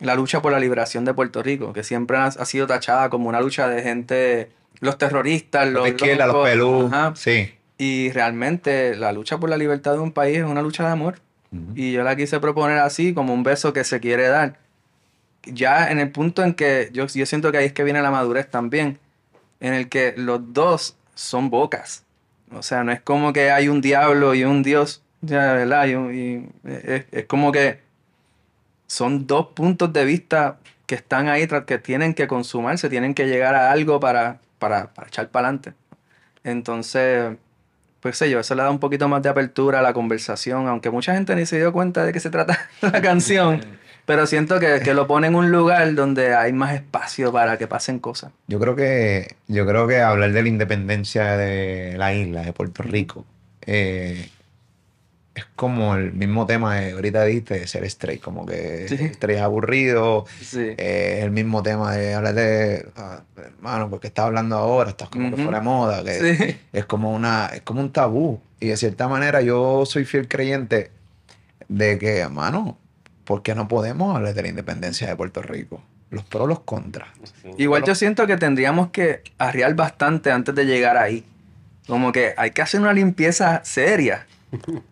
la lucha por la liberación de Puerto Rico, que siempre ha, ha sido tachada como una lucha de gente, los terroristas, Los los, izquierda, los locos, pelú. ajá. Sí. Y realmente la lucha por la libertad de un país es una lucha de amor. Y yo la quise proponer así, como un beso que se quiere dar. Ya en el punto en que yo, yo siento que ahí es que viene la madurez también, en el que los dos son bocas. O sea, no es como que hay un diablo y un dios, ya, ¿verdad? Y es, es como que son dos puntos de vista que están ahí, que tienen que consumarse, tienen que llegar a algo para, para, para echar para adelante. Entonces, pues sé yo, eso le da un poquito más de apertura a la conversación, aunque mucha gente ni se dio cuenta de qué se trata la canción, pero siento que, que lo pone en un lugar donde hay más espacio para que pasen cosas. Yo creo que, yo creo que hablar de la independencia de la isla, de Puerto Rico, eh, es como el mismo tema de ahorita dijiste de ser straight, como que Sí. straight es aburrido, Sí. eh, el mismo tema de hablar de, ah, hermano, porque estás hablando ahora, estás como que Ujú. fuera de moda, que Sí. es como una, es como un tabú. Y de cierta manera yo soy fiel creyente de que, hermano, ¿por qué no podemos hablar de la independencia de Puerto Rico? Los pros, los contras. Sí. Igual yo siento que tendríamos que arriar bastante antes de llegar ahí. Como que hay que hacer una limpieza seria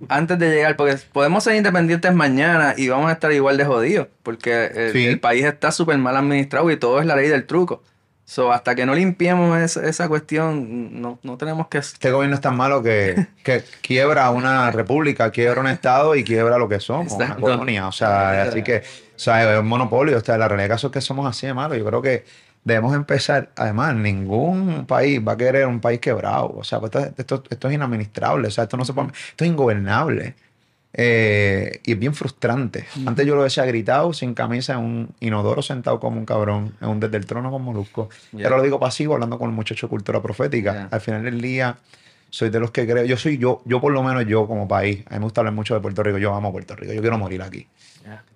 antes de llegar, porque podemos ser independientes mañana y vamos a estar igual de jodidos, porque el, Sí. el país está súper mal administrado y todo es la ley del truco. So, hasta que no limpiemos esa, esa cuestión, no, no tenemos que... Este gobierno es tan malo que, que quiebra una república, quiebra un estado y quiebra lo que somos, una Exacto. colonia. O sea, así que, o sea, es un monopolio. O sea, la realidad del caso es que somos así de malos. Yo creo que debemos empezar. Además, ningún país va a querer un país quebrado. O sea, pues esto, esto, esto es inadministrable. O sea, esto no se puede, esto es ingobernable. Eh, y es bien frustrante. Antes yo lo decía gritado, sin camisa, en un inodoro sentado como un cabrón, en un desde el trono con molusco. Ya. Pero lo digo pasivo, hablando con el muchacho de cultura profética. Al final del día, soy de los que creo, yo soy yo, yo por lo menos yo como país, a mí me gusta hablar mucho de Puerto Rico, yo amo Puerto Rico, yo quiero morir aquí.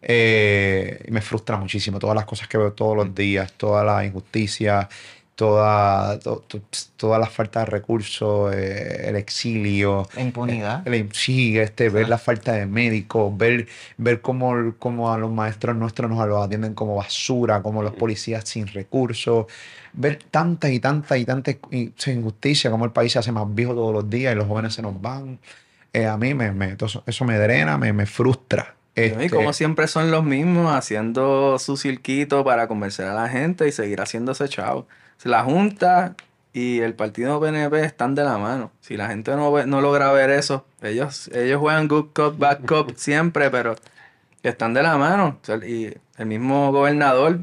Eh, y me frustra muchísimo todas las cosas que veo todos los días, toda la injusticia, toda, to- to- toda la falta de recursos, eh, el exilio. La impunidad. El- sí, este, ver la falta de médicos, ver, ver cómo, cómo a los maestros nuestros nos los atienden como basura, como los policías sin recursos, ver tantas y tantas y tantas in- injusticias, como el país se hace más viejo todos los días y los jóvenes se nos van. Eh, a mí me, me- eso, eso me drena, me, me frustra. Y Este, como siempre son los mismos haciendo su circuito para convencer a la gente y seguir haciéndose chavo. La Junta y el partido PNP están de la mano. Si la gente no, ve- no logra ver eso, ellos, ellos juegan good cop, bad cop siempre, pero están de la mano. Y el mismo gobernador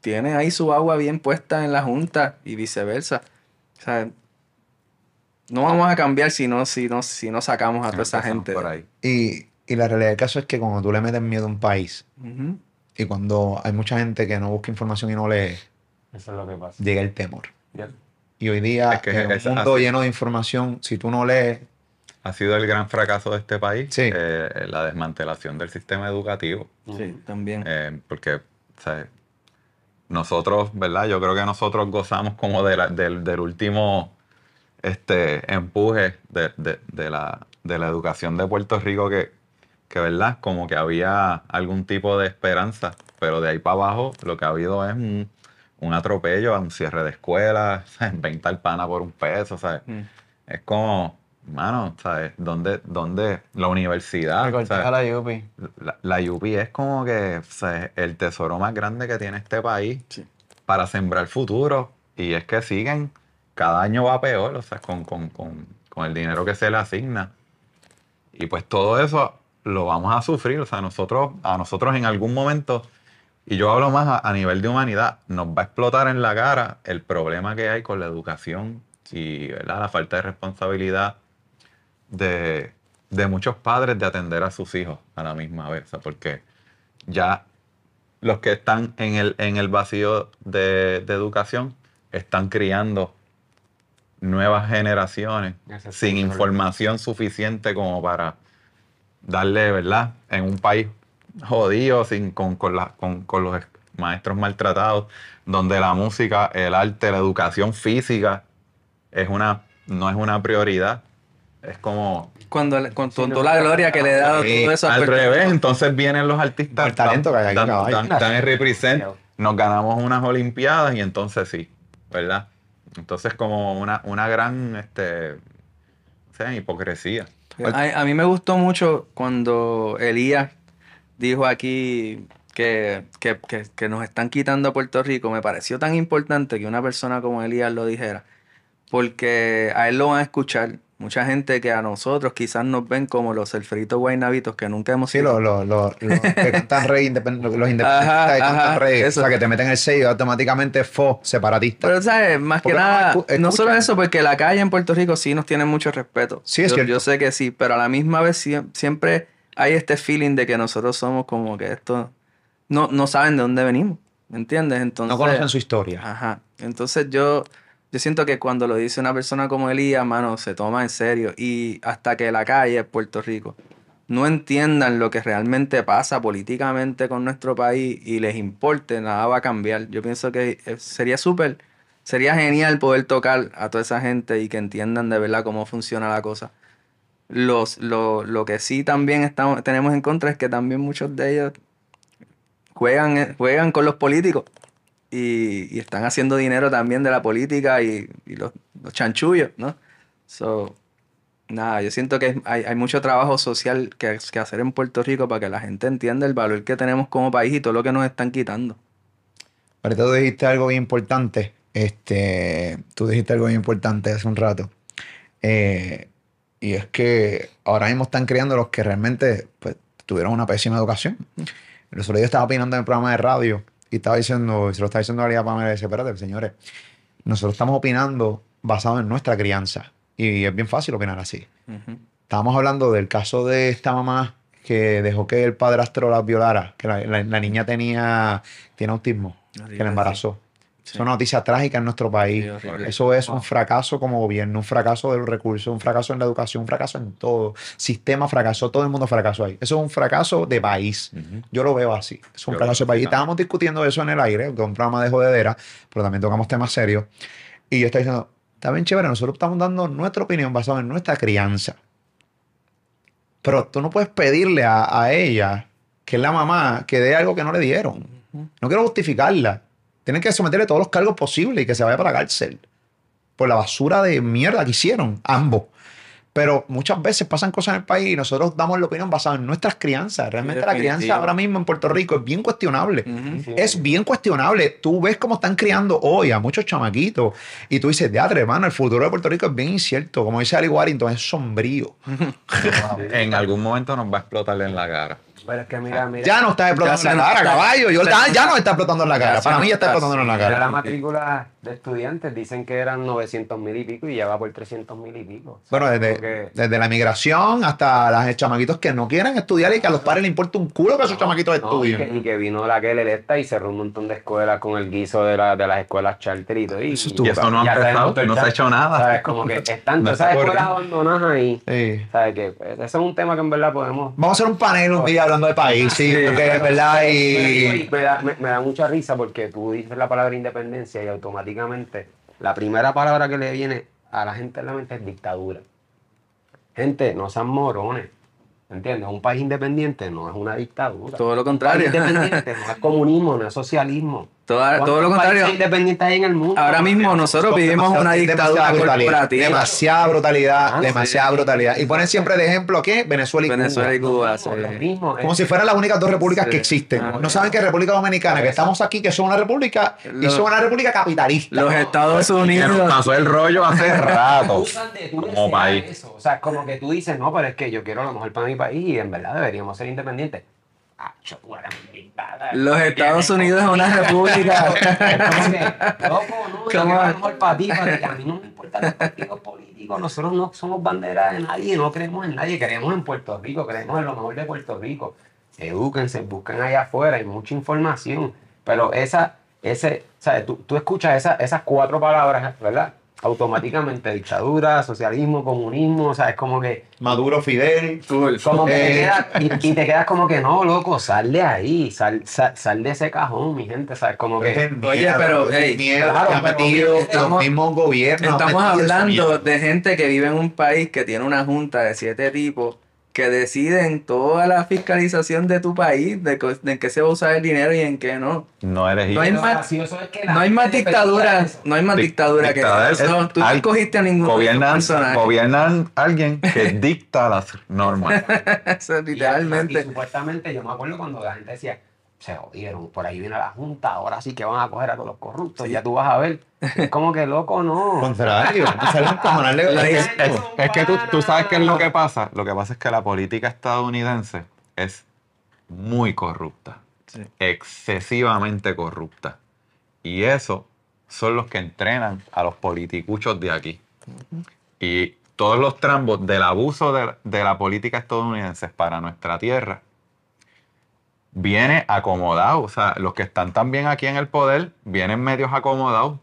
tiene ahí su agua bien puesta en la Junta y viceversa. O sea, no vamos a cambiar si no, si no, si no sacamos a toda esa gente. por ahí. y, y la realidad del caso es que cuando tú le metes miedo a un país Ujú. y cuando hay mucha gente que no busca información y no lee, Eso es lo que pasa. llega el temor. Ya. Y hoy día, Es que en es un mundo así. lleno de información, si tú no lees, Ha sido el gran fracaso de este país, Sí. eh, la desmantelación del sistema educativo. Sí, también. Eh, porque, sea, nosotros, ¿verdad? Yo creo que nosotros gozamos como de la- del, del último este, empuje de, de- de la, de la educación de Puerto Rico que, que, ¿verdad? Como que había algún tipo de esperanza, pero de ahí para abajo lo que ha habido es un, un atropello, un cierre de escuelas, ¿sabes? venta al pana por un peso, ¿sabes? Mm. Es como, mano, ¿sabes? ¿Dónde, dónde la universidad? A la Yupi. La, la UPI es como que el tesoro más grande que tiene este país Sí. para sembrar futuro. Y es que siguen, cada año va peor, o sea, con, con- con- con el dinero que se le asigna. Y pues todo eso lo vamos a sufrir. O sea, nosotros, a nosotros en algún momento, y yo hablo más a, a nivel de humanidad, nos va a explotar en la cara el problema que hay con la educación y ¿verdad? la falta de responsabilidad de, de muchos padres de atender a sus hijos a la misma vez. o sea, porque ya los que están en el, en el vacío de, de educación están criando nuevas generaciones sin información suficiente como para darle, ¿verdad? En un país jodido, sin, con, con, la- con- con los es- maestros maltratados, donde la música, el arte, la educación física es una, no es una prioridad. Es como Cuando, con, toda la gloria que le he dado todo eso a al revés, entonces vienen los artistas. El talento que hay aquí, dan, caballo. dan- dan el represent, nos ganamos unas olimpiadas y entonces sí, ¿verdad? Entonces como una, una gran este, o sea, hipocresía. A, mí me gustó mucho cuando Elías dijo aquí que, que- que- que nos están quitando a Puerto Rico. Me pareció tan importante que una persona como Elías lo dijera, porque a él lo van a escuchar. Mucha gente que a nosotros quizás nos ven como los elfritos guaynabitos que nunca hemos sí, sido. los, los, los, los que cantan rey, los independentistas que cantan rey, eso. o sea, que te meten el sello automáticamente fo, separatista. Pero, ¿sabes? Más que Porque nada, no solo eso, porque la calle en Puerto Rico sí nos tiene mucho respeto. Sí, es yo, cierto. yo sé que sí, pero a la misma vez siem- siempre hay este feeling de que nosotros somos como que esto... No, no saben de dónde venimos, ¿me entiendes? Entonces, no conocen su historia. Ajá. Entonces yo, yo siento que cuando lo dice una persona como Elías, mano, se toma en serio. Y hasta que la calle, Puerto Rico, no entiendan lo que realmente pasa políticamente con nuestro país y les importe, nada va a cambiar. Yo pienso que eh, sería súper, sería genial poder tocar a toda esa gente y que entiendan de verdad cómo funciona la cosa. Los, lo, lo que sí también estamos, tenemos en contra es que también muchos de ellos juegan, eh, juegan con los políticos y, y están haciendo dinero también de la política y, y los, los chanchullos, ¿no? So, nada, yo siento que hay, hay mucho trabajo social que, que hacer en Puerto Rico para que la gente entienda el valor que tenemos como país y todo lo que nos están quitando. Ahorita tú dijiste algo bien importante. Este, tú dijiste algo bien importante hace un rato. Eh, y es que ahora mismo están criando los que realmente pues, tuvieron una pésima educación. El otro día estaba opinando en el programa de radio y estaba diciendo, y se lo estaba diciendo a María Pamela, y dice, espérate, señores, nosotros estamos opinando basado en nuestra crianza. Y es bien fácil opinar así. Estábamos hablando del caso de esta mamá que dejó que el padrastro la violara, que la, la- la niña tenía, tiene autismo, que la embarazó. Sí. Es una noticia trágica en nuestro país. Sí. Eso es un fracaso como gobierno, un fracaso de los recursos, un fracaso en la educación, un fracaso en todo. Sistema fracasó, todo el mundo fracasó ahí. Eso es un fracaso de país. Yo lo veo así. Es un Yo fracaso de país. Estábamos discutiendo eso en el aire, con un programa de jodedera, pero también tocamos temas serios. Y yo estaba diciendo, está bien chévere, nosotros estamos dando nuestra opinión basada en nuestra crianza. Pero tú no puedes pedirle a, a ella, que es la mamá, que dé algo que no le dieron. No quiero justificarla. Tienen que someterle todos los cargos posibles y que se vaya para la cárcel. Por la basura de mierda que hicieron, ambos. Pero muchas veces pasan cosas en el país y nosotros damos la opinión basada en nuestras crianzas. Realmente la crianza ahora mismo en Puerto Rico es bien cuestionable. Es bien cuestionable. Tú ves cómo están criando hoy a muchos chamaquitos y tú dices, teatro, hermano, el futuro de Puerto Rico es bien incierto. Como dice Ali Warrington, es sombrío. En algún momento nos va a explotar en la cara. Pero es que mira, mira. Ya no está explotando Ya en la cara, está- caballo. Yo, ya, nos ya está- no está explotando en la cara. ya Para mí ya está está- explotando en la Mira la cara. matrícula de estudiantes, dicen que eran 900 mil y pico y ya va por 300 mil y pico. Bueno, desde, Porque- desde la migración hasta los chamaquitos que no quieren estudiar y que a los padres les importa un culo que esos chamaquitos No, y, que, estudien. y que vino la que electa y cerró un montón de escuelas con el guiso de, la, de las escuelas charter y todo. Y, Eso y eso no ha ya empezado, sabemos todo el no se ha hecho nada. ¿Sabes? Como que están No todas esas escuelas abandonadas ahí. Sí. ¿Sabes? Que pues, ese es un tema que en verdad podemos. Vamos a hacer un panel un día hablando de país, sí, porque es verdad y... Me da, me, me da mucha risa porque tú dices la palabra independencia y automáticamente la primera palabra que le viene a la gente en la mente es dictadura. Gente, no sean morones. ¿Entiendes? Un país independiente no es una dictadura. Todo lo Un país contrario. independiente no es comunismo, no es socialismo. Toda- todo lo ¿Cuántos contrario. en el mundo? Ahora mismo nosotros vivimos una dictadura demasiada brutalidad, corporativa. demasiada brutalidad, Ah, demasiada sí. brutalidad. Y ponen siempre de ejemplo, ¿qué? Venezuela y Venezuela y Cuba. Cuba. sí. Lo mismo, Como eh. si fueran las únicas dos repúblicas Sí. que existen. Ah, no saben que República Dominicana, que estamos aquí, que son una república y son una república capitalista. Los Estados Que nos Unidos. pasó el rollo hace rato. Como país. Eso. O sea, como que tú dices, no, pero es que yo quiero lo mejor para mi país y en verdad deberíamos ser independientes. Ah. Los Estados Unidos es una república. Loco, no, yo mejor para ti, para ti. A mí no me importan los partidos políticos. Nosotros no somos bandera de nadie, no creemos en nadie. Creemos en Puerto Rico, creemos en lo mejor de Puerto Rico. Edúquense, busquen allá afuera, hay mucha información. Pero esa, ese, ¿sabes? Tú, tú escuchas esa- esas cuatro palabras, ¿verdad? Automáticamente dictadura, socialismo, comunismo, o sea, es como que Maduro, Fidel. como que te Eh. quedas, y, y te quedas como que no, loco, sal de ahí, sal, sal, sal de ese cajón, mi gente, ¿sabes? Como que. Oye, pero, hey, miedo claro, pero metido los mismos gobiernos. Estamos hablando de gente que vive en un país que tiene una junta de siete tipos que deciden toda la fiscalización de tu país, de, co- de en qué se va a usar el dinero y en qué no. No eres No hay más- No hay más dictadura, no hay más Dic- dictadura que eso. Tú no al- escogiste a ningún Gobiernan, personaje. gobiernan alguien que dicta las normas. Eso, Y, y literalmente. supuestamente, yo me acuerdo cuando la gente decía, se jodieron, por ahí viene la Junta, ahora sí que van a coger a todos los corruptos, ya tú vas a ver. Es como que loco, no. Contrario, Es, es- es que tú, tú sabes qué es lo que pasa. Lo que pasa es que la política estadounidense es muy corrupta. Sí. Excesivamente corrupta. Y eso son los que entrenan a los politicuchos de aquí. Y todos los trambos del abuso de, de la política estadounidense para nuestra tierra viene acomodado. O sea, los que están también aquí en el poder vienen medios acomodados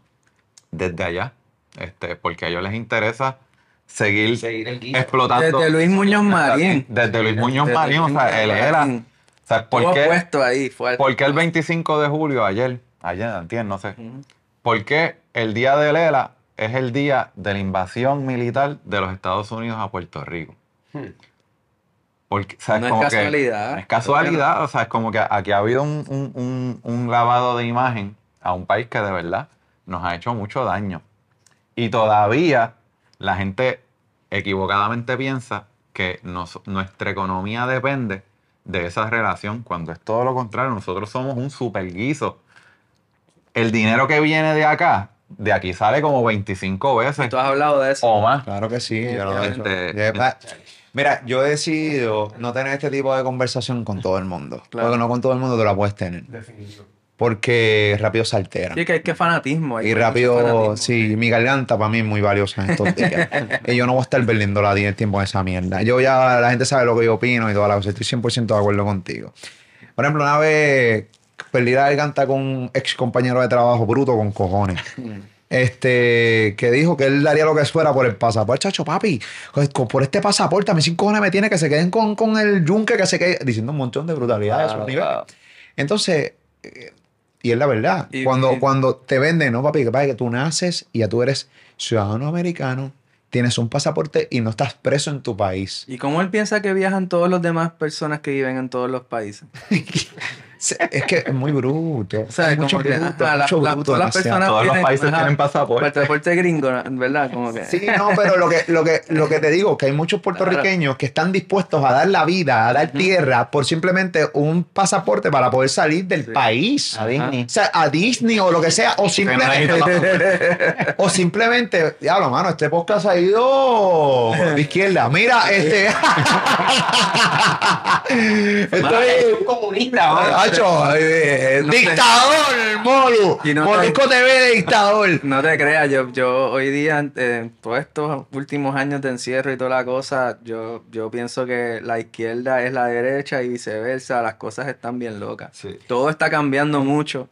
desde allá. Este, porque a ellos les interesa seguir Seguir el guiso. explotando. Desde Luis Muñoz Marín. Desde Luis Muñoz Desde Marín, o sea, él era. Marín. O sea, ¿por qué, puesto ahí, fuerte. por qué el 25 de julio, ayer, ayer, entiendo, no sé, Ujú. por qué el día de Lela es el día de la invasión militar de los Estados Unidos a Puerto Rico? Hmm. Porque, o sea, No es casualidad. no es casualidad, o sea, es como que aquí ha habido un, un- un- un lavado de imagen a un país que de verdad nos ha hecho mucho daño. Y todavía la gente equivocadamente piensa que nos- nuestra economía depende de esa relación, cuando es todo lo contrario, nosotros somos un super guiso. El dinero que viene de acá, de aquí sale como 25 veces Tú has hablado de eso. o más. Claro que sí, yo lo he hecho. Mira, yo he decidido no tener este tipo de conversación con todo el mundo. Claro. Porque no con todo el mundo te la puedes tener. Definitivo. Porque rápido se altera. Sí, que hay que fanatismo. hay Y rápido, fanatismo. sí, mi garganta para mí es muy valiosa en estos días. y yo no voy a estar perdiendo la el tiempo en esa mierda. Yo ya, la gente sabe lo que yo opino y toda la cosa. Estoy 100% de acuerdo contigo. Por ejemplo, una vez perdí la garganta con un ex compañero de trabajo bruto con cojones. Este, que dijo que él daría lo que fuera por el pasaporte. Chacho, papi, pues, por este pasaporte, a mí sin cojones me tiene que se queden con, con el yunque, que se quede. Diciendo un montón de brutalidades a Claro, niveles. claro. Entonces, eh, y es la verdad. Y- cuando, y- cuando te venden, no, papi, que pasa que tú naces y ya tú eres ciudadano americano, tienes un pasaporte y no estás preso en tu país. ¿Y cómo él piensa que viajan todas las demás personas que viven en todos los países? Es que es muy bruto. O sea, como que, bruto, ajá, la- mucho la- bruto, todas las demasiado. personas Todos los países ajá, tienen pasaporte. Pasaporte gringo, ¿verdad? Como que. Sí, no, pero lo que, lo que, lo que te digo, que hay muchos puertorriqueños que están dispuestos a dar la vida, a dar tierra, por simplemente un pasaporte para poder salir del país. A Disney. O sea, a Disney o lo que sea, o simplemente, o simplemente, diablo, mano, este podcast ha ido de izquierda. Mira, este. Estoy. un comunista, eh, No dictador, Molu. Y no Molusco TV de dictador. No te creas, yo, yo hoy día, eh, todos estos últimos años de encierro y toda la cosa, yo, yo pienso que la izquierda es la derecha y viceversa, las cosas están bien locas. Sí. Todo está cambiando mucho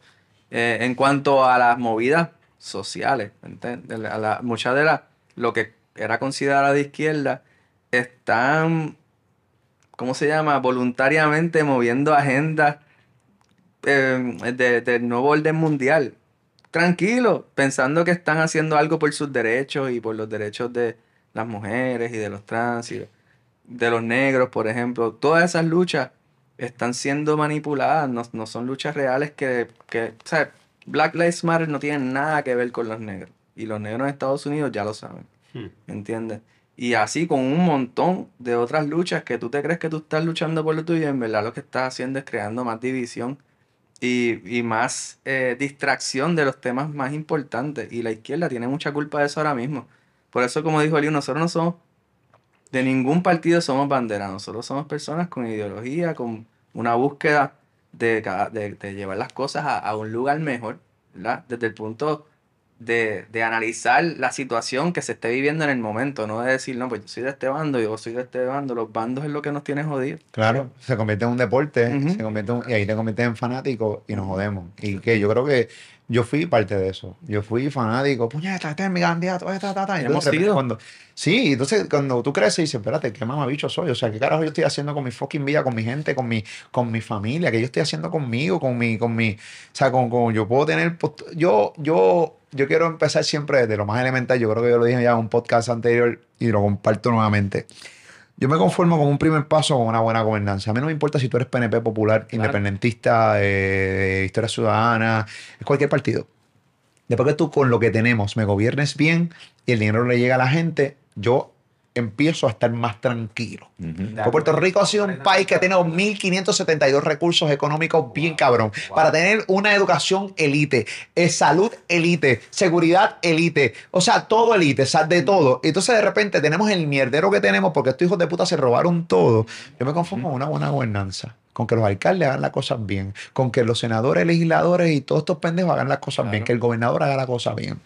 eh, en cuanto a las movidas sociales. ¿entiendes? A la- muchas de las, lo que era considerada de izquierda, están, ¿cómo se llama? Voluntariamente moviendo agendas eh, de- del nuevo orden mundial. Tranquilo, pensando que están haciendo algo por sus derechos y por los derechos de las mujeres y de los trans y de los negros, por ejemplo. Todas esas luchas están siendo manipuladas, no, no son luchas reales que, que, o sea, Black Lives Matter no tiene nada que ver con los negros. Y los negros en Estados Unidos ya lo saben. Hmm. ¿Entiendes? Y así con un montón de otras luchas que tú te crees que tú estás luchando por lo tuyo, y en verdad lo que estás haciendo es creando más división y, y más eh, distracción de los temas más importantes. Y la izquierda tiene mucha culpa de eso ahora mismo. Por eso, como dijo Eliu, nosotros no somos, de ningún partido somos bandera, nosotros somos personas con ideología, con una búsqueda de, de, de llevar las cosas a, a un lugar mejor, ¿verdad? Desde el punto de, de analizar la situación que se esté viviendo en el momento, no de decir, no, pues yo soy de este bando, yo soy de este bando, los bandos es lo que nos tiene jodidos. Claro, se convierte en un deporte, se convierte en un- y ahí te conviertes en fanático y nos jodemos. Y que yo creo que yo fui parte de eso. Yo fui fanático, puñeta, este es mi candidato, esta, ta, ta. Y entonces, sido. cuando, sí, entonces cuando tú creces y dices, espérate, qué mamabicho soy. O sea, qué carajo yo estoy haciendo con mi fucking vida, con mi gente, con mi, con mi familia, qué yo estoy haciendo conmigo, con mi, con mi, o sea, con, con- yo puedo tener, yo, yo, yo quiero empezar siempre desde lo más elemental. Yo creo que yo lo dije ya en un podcast anterior y lo comparto nuevamente. Yo me conformo con un primer paso con una buena gobernanza. A mí no me importa si tú eres PNP popular, independentista, eh, de historia ciudadana, es cualquier partido. Después que tú con lo que tenemos me gobiernes bien y el dinero le llega a la gente, yo empiezo a estar más tranquilo. Porque Puerto Rico ha sido un país que ha tenido 1.572 recursos económicos bien cabrón. Para tener una educación elite, eh, salud elite, seguridad elite, o sea, todo elite, o sea, de todo. Entonces de repente tenemos el mierdero que tenemos porque estos hijos de puta se robaron todo. Yo me conformo con una buena gobernanza. Con que los alcaldes hagan las cosas bien, con que los senadores, legisladores y todos estos pendejos hagan las cosas bien, que el gobernador haga las cosas bien.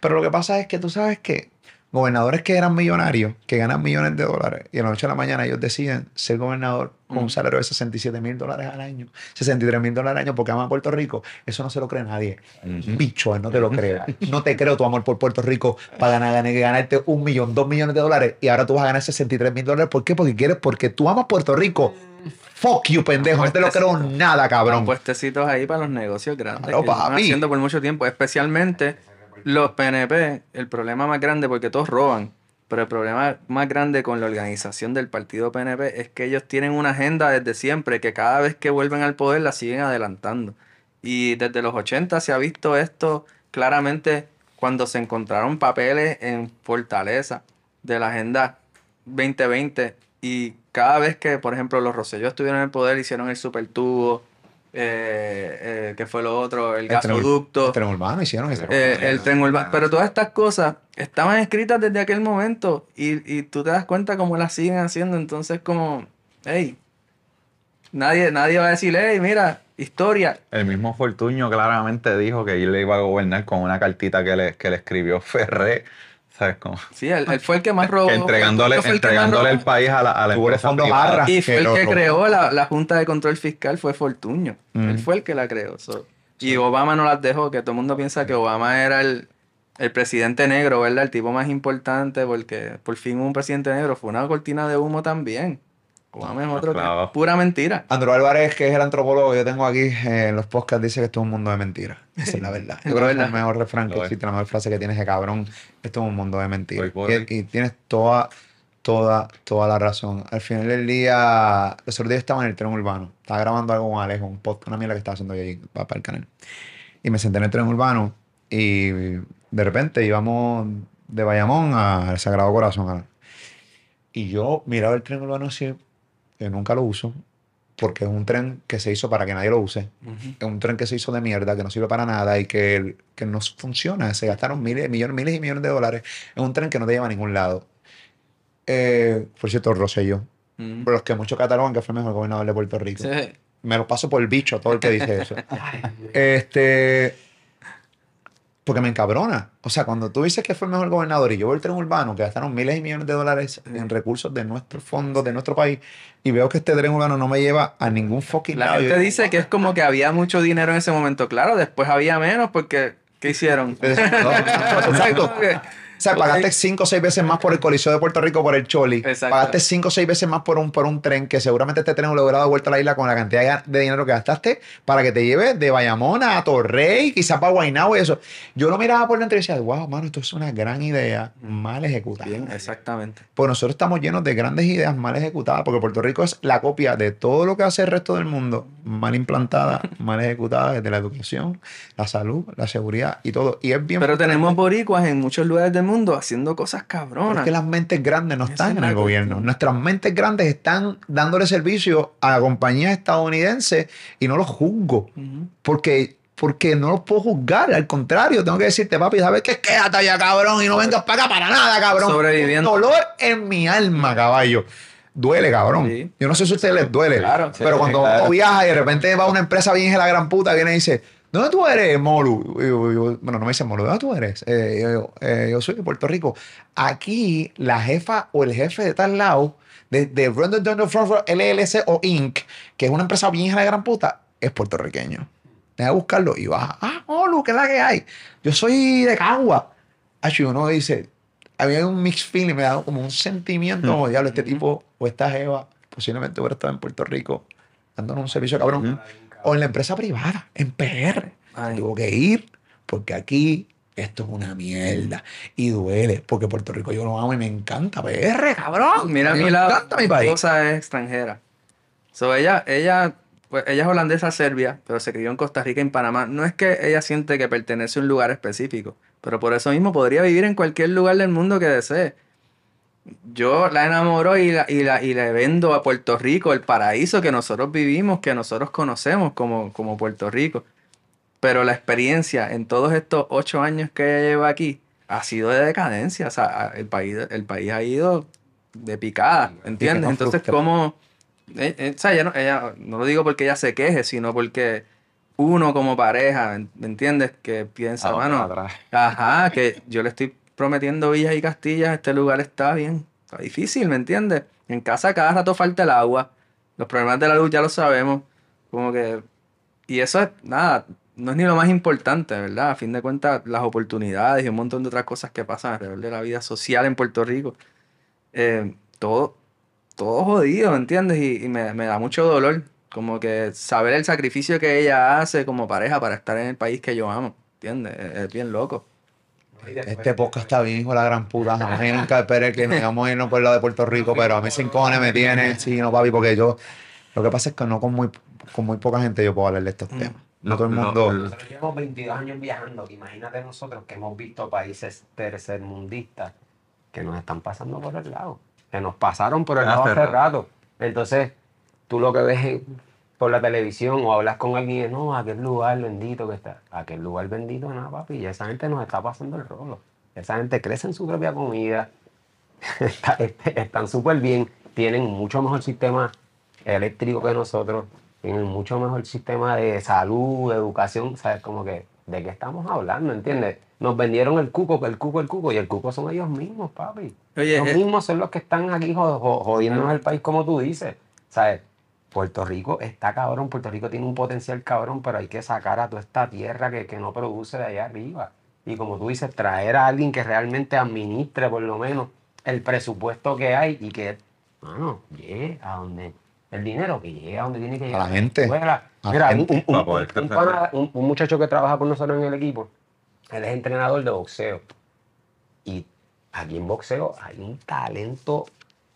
Pero lo que pasa es que tú sabes que gobernadores que eran millonarios, que ganan millones de dólares, y a la noche a la mañana ellos deciden ser gobernador con un Mm. salario de 67 mil dólares al año, 63 mil dólares al año porque aman a Puerto Rico, eso no se lo cree nadie. Bicho, no te lo creo. No te creo tu amor por Puerto Rico para ganar, ganar- ganarte un millón, dos millones de dólares y ahora tú vas a ganar 63 mil dólares. ¿Por qué? Porque quieres, porque tú amas Puerto Rico. Fuck you, pendejo. No te lo creo nada, cabrón. Puestecitos ahí para los negocios grandes Claro, que papi. haciendo por mucho tiempo, especialmente los PNP, el problema más grande, porque todos roban, pero el problema más grande con la organización del partido PNP es que ellos tienen una agenda desde siempre, que cada vez que vuelven al poder la siguen adelantando. Y desde los 80 se ha visto esto claramente cuando se encontraron papeles en Fortaleza de la Agenda 2020 y cada vez que, por ejemplo, los Rosselló estuvieron en el poder, hicieron el supertubo, eh, eh, que fue lo otro, el El tren gasoducto, El tren urbano hicieron eso. eh, el tren urbano. Pero todas estas cosas estaban escritas desde aquel momento y, y tú te das cuenta cómo las siguen haciendo. Entonces, como, hey, nadie, nadie va a decir, hey, mira, historia. El mismo Fortuño claramente dijo que él le iba a gobernar con una cartita que le, que le escribió Ferré. ¿Sabes cómo? Sí, él, él fue el que más robó. Entregándole, el entregándole el país a la, a la empresa. Y fue el que creó la, la Junta de Control Fiscal, fue Fortuño. Mm. Él fue el que la creó. so. Y Obama no las dejó, que todo el mundo piensa que Obama era el, el presidente negro, ¿verdad? El tipo más importante, porque por fin hubo un presidente negro. Fue una cortina de humo también. Es otro que- pura mentira. Andrew Álvarez, que es el antropólogo que yo tengo aquí eh, en los podcasts, dice que esto es un mundo de mentiras. Esa es la verdad. Yo Es creo que es el mejor refrán que existe, la mejor frase que tiene ese cabrón. Esto es un mundo de mentiras. Y, tienes toda, toda, toda la razón. Al final del día, los otros días estaba en el tren urbano. Estaba grabando algo con Alejo, un post, una mierda que estaba haciendo yo ahí para, para el canal. Y me senté en el tren urbano y de repente íbamos de Bayamón al Sagrado Corazón. Y yo miraba el tren urbano así, que nunca lo uso, porque es un tren que se hizo para que nadie lo use. Es un tren que se hizo de mierda, que no sirve para nada y que, que no funciona. Se gastaron miles, millones, miles y millones de dólares. Es un tren que no te lleva a ningún lado. Eh, por cierto, Rosselló, Ujú. por los que muchos catalogan que fue el mejor gobernador de Puerto Rico. Sí. Me lo paso por el bicho todo el que dice eso. este. Porque me encabrona. O sea, cuando tú dices que fue el mejor gobernador y yo veo el tren urbano que gastaron miles y millones de dólares en recursos de nuestros fondos, de nuestro país, y veo que este tren urbano no me lleva a ningún fucking La lado. gente yo- dice que es como que había mucho dinero en ese momento. Claro, después había menos porque ¿qué hicieron? Exacto. Sea, pagaste cinco o seis veces más por el Coliseo de Puerto Rico por el Choli. Exacto. Pagaste cinco o seis veces más por un, por un tren que seguramente este tren le hubiera dado vuelta a la isla con la cantidad de dinero que gastaste para que te lleve de Bayamón a Torrey, quizás para Guaynabo y eso. Yo lo miraba por dentro y decía, wow, mano, esto es una gran idea mal ejecutada. Bien, exactamente. Pues nosotros estamos llenos de grandes ideas mal ejecutadas, porque Puerto Rico es la copia de todo lo que hace el resto del mundo, mal implantada, mal ejecutada, desde la educación, la salud, la seguridad y todo. Y es bien Pero tenemos boricuas en muchos lugares del mundo haciendo cosas Pero cabronas. es que las mentes grandes no están es en el gobierno. cuestión. Nuestras mentes grandes están dándole servicio a compañías estadounidenses y no los juzgo. Porque, porque no los puedo juzgar. Al contrario, tengo que decirte, papi, ¿sabes qué? Quédate allá, cabrón, y no vengas para acá para nada, cabrón. Sobreviviendo. Un dolor en mi alma, caballo. Duele, cabrón. Sí. Yo no sé si a ustedes les duele. Claro, sí, pero cuando claro. uno viaja y de repente va a una empresa bien de la gran puta, viene y dice, ¿dónde tú eres, Molu? Yo- yo- bueno, no me dice Molu, ¿dónde tú eres? Eh, yo, eh, yo soy de Puerto Rico. Aquí, la jefa o el jefe de tal lado, de, de Random Donald Front LLC o Inc., que es una empresa bien hija de gran puta, es puertorriqueño. Deja de buscarlo y baja. Ah, Molu, ¿qué es la que hay? Yo soy de Cagua. Así uno dice, había un mixed feeling, me da como un sentimiento, como diablo, este tipo o esta jeva posiblemente hubiera estado en Puerto Rico dándonos un servicio cabrón. O en la empresa privada, en PR. Ay. Tuvo que ir porque aquí esto es una mierda y duele porque Puerto Rico yo lo amo y me encanta PR, cabrón. Mira, a mí aquí me encanta mi país. esposa es extranjera. So, ella, ella, pues, ella es holandesa serbia, pero se crió en Costa Rica y en Panamá. No es que ella siente que pertenece a un lugar específico, pero por eso mismo podría vivir en cualquier lugar del mundo que desee. Yo la enamoro y, la, y, la, y le vendo a Puerto Rico el paraíso que nosotros vivimos, que nosotros conocemos como, como Puerto Rico. Pero la experiencia en todos estos ocho años que ella lleva aquí ha sido de decadencia. O sea, el país, el país ha ido de picada, ¿entiendes? no Entonces. ¿cómo...? eh, eh, o sea, ella no, ella, no lo digo porque ella se queje, sino porque uno como pareja, ¿me entiendes? Que piensa, Ah, bueno, atrás. Ajá, que yo le estoy prometiendo villas y castillas, este lugar está bien, está difícil, ¿me entiendes? En casa cada rato falta el agua, los problemas de la luz ya lo sabemos, como que... Y eso es, nada, no es ni lo más importante, ¿verdad? A fin de cuentas, las oportunidades y un montón de otras cosas que pasan alrededor de la vida social en Puerto Rico, eh, todo, todo jodido, ¿me entiendes? Y, y me, me da mucho dolor, como que saber el sacrificio que ella hace como pareja para estar en el país que yo amo, ¿entiendes? Es, es bien loco. Este podcast está bien, hijo de la gran puta. No me nunca esperé que nos íbamos a irnos por el lado de Puerto Rico, pero a mí sin cojones me tiene. Sí, no, papi, porque yo. Lo que pasa es que no con muy, con muy poca gente yo puedo hablar de estos Mm. temas. No todo el mundo. Nosotros llevamos 22 años viajando. Imagínate nosotros que hemos visto países tercermundistas que nos están pasando por el lado. Que nos pasaron por el lado Hace rato. rato. Entonces, tú lo que ves en- por la televisión o hablas con alguien, no, aquel lugar bendito que está. Aquel lugar bendito, nada, papi. Y esa gente nos está pasando el rolo. Esa gente crece en su propia comida. está- este- están súper bien. Tienen mucho mejor sistema eléctrico que nosotros. Tienen mucho mejor sistema de salud, de educación. ¿Sabes? Como que, ¿de qué estamos hablando? ¿Entiendes? Nos vendieron el cuco, que el cuco, el cuco. Y el cuco son ellos mismos, papi. Oye, Los eh, mismos son los que están aquí jo- jo- jodiéndonos el país, como tú dices. ¿Sabes? Puerto Rico está cabrón, Puerto Rico tiene un potencial cabrón, pero hay que sacar a toda esta tierra que, que no produce de allá arriba. Y como tú dices, traer a alguien que realmente administre por lo menos el presupuesto que hay y que, mano, llegue a donde, el dinero que llegue a donde tiene que A llegar. la gente. Escuela. A la Mira, un, gente. un- un- un un- un muchacho que trabaja con nosotros en el equipo, él es entrenador de boxeo. Y aquí en boxeo hay un talento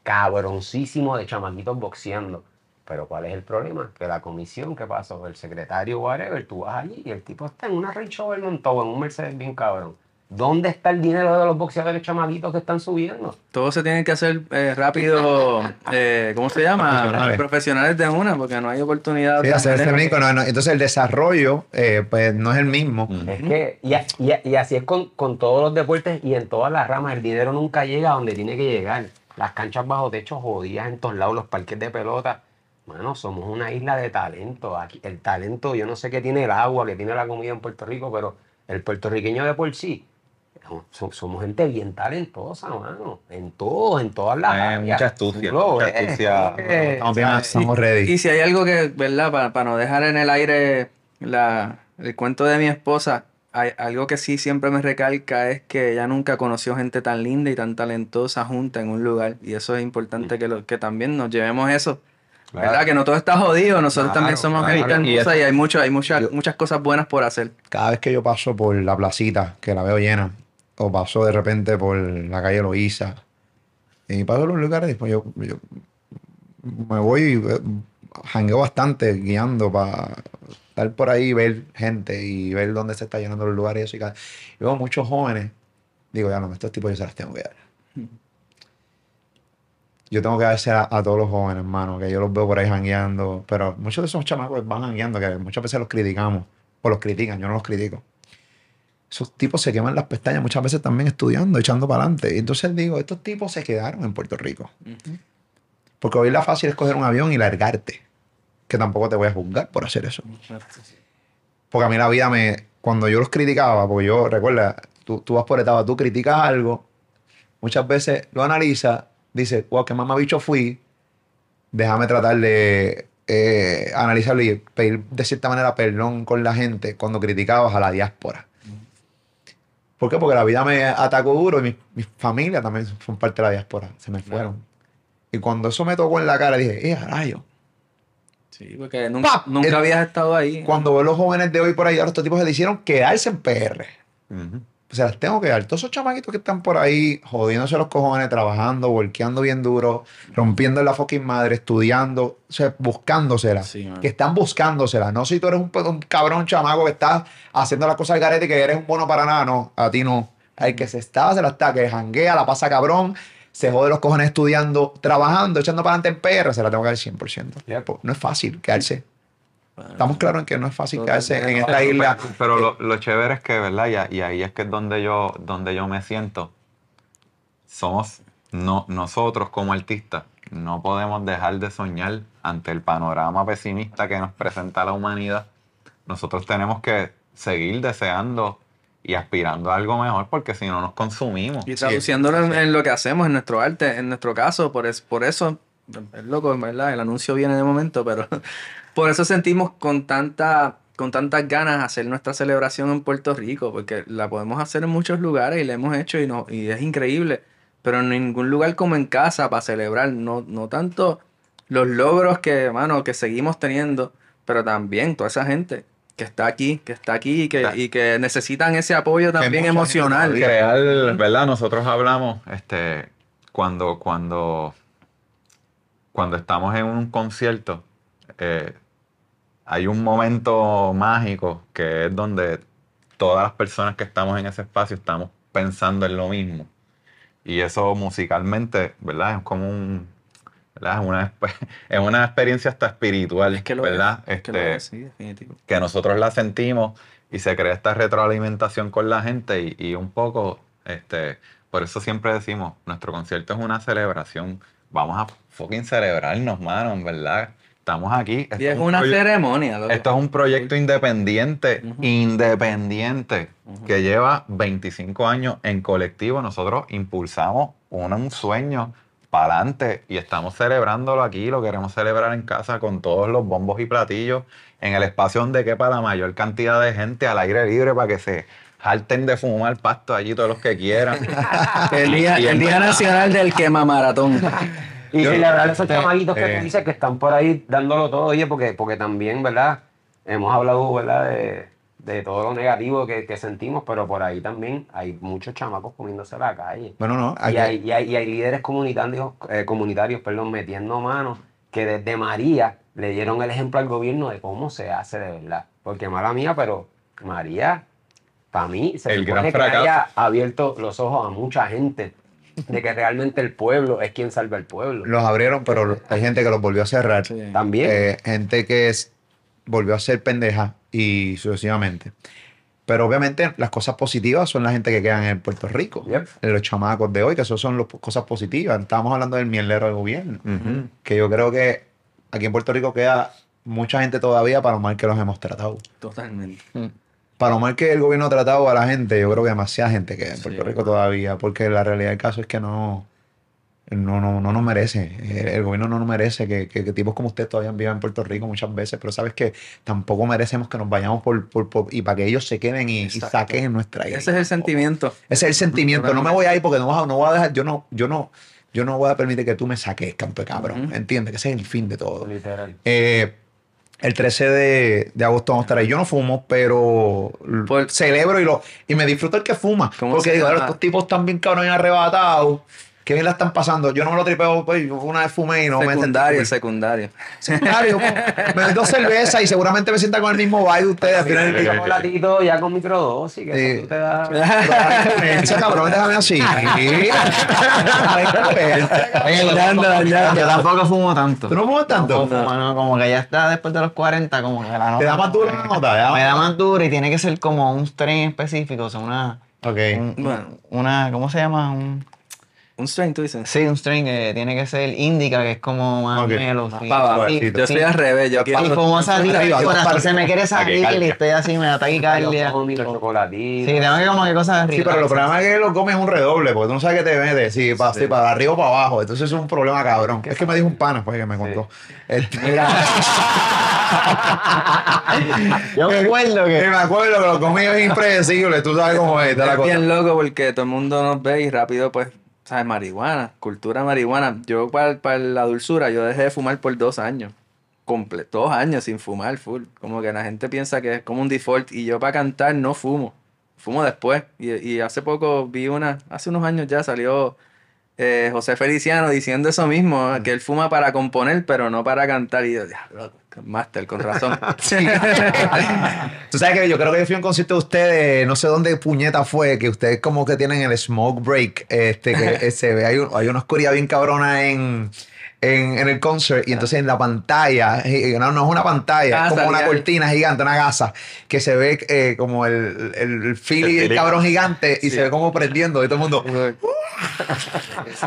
cabroncísimo de chamaquitos boxeando. Pero ¿cuál es el problema? Que la comisión, ¿qué pasó? El secretario, whatever, tú vas allí y el tipo está en una Range Rover montado, en un Mercedes bien cabrón. ¿Dónde está el dinero de los boxeadores chamaquitos que están subiendo? Todo se tiene que hacer eh, rápido, eh, ¿cómo se llama? Profesionales. Profesionales de una, porque no hay oportunidad. Sí, de hacer ese brinco, no, no. Entonces el desarrollo, eh, pues no es el mismo. Es que, y, y y así es con, con todos los deportes y en todas las ramas. El dinero nunca llega a donde tiene que llegar. Las canchas bajo techo jodidas en todos lados, los parques de pelota. Mano, somos una isla de talento. Aquí, el talento, yo no sé qué tiene el agua, que tiene la comida en Puerto Rico, pero el puertorriqueño de por sí, so- somos gente bien talentosa, mano. En todo, en todas las áreas. mucha astucia, mucha eh, astucia. eh, Estamos bien, estamos ready. Y si hay algo que, ¿verdad? Para, no dejar en el aire la, el cuento de mi esposa, hay, algo que sí siempre me recalca es que ella nunca conoció gente tan linda y tan talentosa junta en un lugar. Y eso es importante que, lo, que también nos llevemos eso. ¿Verdad? Claro. Que no todo está jodido. Nosotros Claro, también somos claro. gente Y y hay, mucho, hay muchas Yo- muchas cosas buenas por hacer. Cada vez que yo paso por la placita, que la veo llena, o paso de repente por la calle Loíza, y paso por los lugares, pues yo, yo me voy y jangueo bastante guiando para estar por ahí, ver gente y ver dónde se está llenando los lugares y eso. Y, cada- y veo muchos jóvenes, digo, ya no, estos tipos yo se las tengo que dar. Yo tengo que darse a, a todos los jóvenes, hermano, que yo los veo por ahí jangueando, pero muchos de esos chamacos van jangueando, que muchas veces los criticamos, o los critican, yo no los critico. Esos tipos se queman las pestañas muchas veces también estudiando, echando para adelante. Y entonces digo, estos tipos se quedaron en Puerto Rico. Porque hoy la fácil es coger un avión y largarte. Que tampoco te voy a juzgar por hacer eso. Porque a mí la vida me. Cuando yo los criticaba, porque yo, recuerda, tú, tú vas por etapa, tú criticas algo, muchas veces lo analizas, dices, wow, qué mamabicho fui, déjame tratar de eh, analizarlo y pedir de cierta manera perdón con la gente cuando criticabas a la diáspora. ¿Por qué? Porque la vida me atacó duro y mi, mi familia también son parte de la diáspora, se me fueron. Y cuando eso me tocó en la cara, dije, ¡eh, rayo! Sí, porque nunca, nunca habías estado ahí. Cuando veo los jóvenes de hoy por ahí, ahora estos tipos se decidieron quedarse en PR. Ujú. Se las tengo que dar. Todos esos chamaquitos que están por ahí jodiéndose los cojones, trabajando, volqueando bien duro, rompiendo en la fucking madre, estudiando, o sea, buscándosela. Sí, que están buscándosela. No si tú eres un, un cabrón chamaco que estás haciendo las cosas al garete y que eres un bueno para nada. No, a ti no. El que se está, se la está, que janguea, la pasa cabrón, se jode los cojones estudiando, trabajando, echando para adelante en PR, se la tengo que dar 100%. Yep. No es fácil quedarse. Estamos claros en que no es fácil quedarse en esta isla. Pero, pero lo, lo chévere es que, ¿verdad? Y, y ahí es que es donde yo, donde yo me siento. Somos no, nosotros como artistas. No podemos dejar de soñar ante el panorama pesimista que nos presenta la humanidad. Nosotros tenemos que seguir deseando y aspirando a algo mejor porque si no nos consumimos. Y traduciéndolo en, en lo que hacemos, en nuestro arte, en nuestro caso, por, es, por eso, es loco, en verdad, el anuncio viene de momento, pero por eso sentimos con tanta con tantas ganas hacer nuestra celebración en Puerto Rico, porque la podemos hacer en muchos lugares y la hemos hecho y, no, y es increíble, pero en ningún lugar como en casa para celebrar, no, no tanto los logros que, mano, que seguimos teniendo, pero también toda esa gente que está aquí, que está aquí y que, y que necesitan ese apoyo también emocional. crear, ¿verdad? Nosotros hablamos, este, cuando, cuando, cuando estamos en un concierto, eh, hay un momento mágico que es donde todas las personas que estamos en ese espacio estamos pensando en lo mismo. Y eso musicalmente, ¿verdad? Es como un, ¿verdad? Es una, es una experiencia hasta espiritual, Es que lo ¿verdad? es, es que lo Este, es, sí, definitivo. que nosotros la sentimos y se crea esta retroalimentación con la gente y, y un poco, este, por eso siempre decimos, nuestro concierto es una celebración, vamos a fucking celebrarnos, mano, en verdad. Estamos aquí. Y es un una ceremonia. loco. Esto es un proyecto independiente, independiente, que lleva 25 años en colectivo. Nosotros impulsamos un, un sueño para adelante y estamos celebrándolo aquí. Lo queremos celebrar en casa con todos los bombos y platillos, en el espacio donde quepa la mayor cantidad de gente al aire libre para que se harten de fumar pasto allí todos los que quieran. El día, el día nacional del quema maratón. Y Yo- celebrar a esos eh, chamaguitos que eh. tú dices que están por ahí dándolo todo, oye, porque, porque también, ¿verdad? Hemos hablado, ¿verdad? De, de todo lo negativo que, que sentimos, pero por ahí también hay muchos chamacos comiéndose la calle. Bueno, no, Y aquí- hay, y hay- y hay líderes comunitarios, eh, comunitarios perdón, metiendo manos que desde María le dieron el ejemplo al gobierno de cómo se hace de verdad. Porque mala mía, pero María, para mí, se El supone gran que haya abierto los ojos a mucha gente de que realmente el pueblo es quien salva al pueblo. los abrieron, pero hay gente que los volvió a cerrar. Sí. También. Eh, gente que es- volvió a ser pendeja y sucesivamente. Pero obviamente las cosas positivas son la gente que quedan en Puerto Rico. Yep. Eh, Los chamacos de hoy, que eso son las cosas positivas. Estábamos hablando del mierdero del gobierno. Que yo creo que aquí en Puerto Rico queda mucha gente todavía para lo mal que los hemos tratado. Totalmente. Para lo mal que el gobierno ha tratado a la gente, yo creo que demasiada gente queda en Sí. Puerto Rico todavía. Porque la realidad del caso es que no, no, no, no nos merece. El, el gobierno no nos merece que, que- que tipos como usted todavía vivan en Puerto Rico muchas veces. Pero sabes que tampoco merecemos que nos vayamos por, por- por- y para que ellos se queden y, saquen nuestra isla. Ese es el sentimiento. Ese es el sentimiento. No me voy a ir porque no, vas a- no voy a dejar, yo no, yo no, yo no voy a permitir que tú me saques, campo de cabrón. Ujú. ¿Entiendes? Que ese es el fin de todo. Literal. Eh, el 13 de, de agosto vamos a estar ahí. Yo no fumo, pero Por- celebro y lo y me disfruto el que fuma. ¿Cómo Porque digo, estos tipos están bien cabrones arrebatados. Qué bien la están pasando. Yo no me lo tripeo, pues yo una vez fumé y no secundario, me sentí. secundario. Secundario. me doy dos cervezas y seguramente me sienta con el mismo vibe de ustedes. Al final del día. chocolatito ya con microdosis, que Sí. te das. Ese cabrón, déjame así. Yo, tampoco fumo tanto. ¿Tú no fumas tanto? No, no, como que ya está después de los 40, como que la nota. ¿Te da más duro la nota? ¿Te da Me da más duro y tiene que ser como un strain específico, o sea, una. Ok. un- Bueno. una ¿Cómo se llama? Un, Un strain, tú dices. sí, un strain que tiene que ser indica, que es como más Ok. melo. Más sí. para abajo. Sí, Yo soy al revés. Yo Y quiero. como salir, para- se me quiere salir y estoy así, me da taquicardia. Sí, tengo que como que cosas Sí, arriba. pero el problema es que lo comes un redoble, porque tú no sabes qué te metes, si para, arriba o para abajo. Entonces es un problema cabrón. Es que me dijo un pana, pues, que me contó. Este- Yo me acuerdo que me acuerdo que lo comí es impredecible, tú sabes cómo es. está la Es cosa. bien loco porque todo el mundo nos ve y rápido, pues, ¿sabes? Marihuana, cultura marihuana. Yo, para, para la dulzura, yo dejé de fumar por dos años. Comple dos años sin fumar, full. Como que la gente piensa que es como un default. Y yo, para cantar, no fumo. Fumo después. Y, y hace poco vi una, hace unos años ya salió eh, José Feliciano diciendo eso mismo, que él fuma para componer, pero no para cantar. Y yo, máster, con razón. Tú sabes que yo creo que yo fui a un concierto de ustedes, no sé dónde puñeta fue, que ustedes como que tienen el smoke break, este, que eh, se ve, hay, un- hay una oscuridad bien cabrona en, en, en el concert, y entonces en la pantalla, eh, no, no es una pantalla, Ah, es como una cortina gigante, una gasa, que se ve eh, como el, el, el Philly, el cabrón gigante, y se ve como prendiendo, y todo el mundo,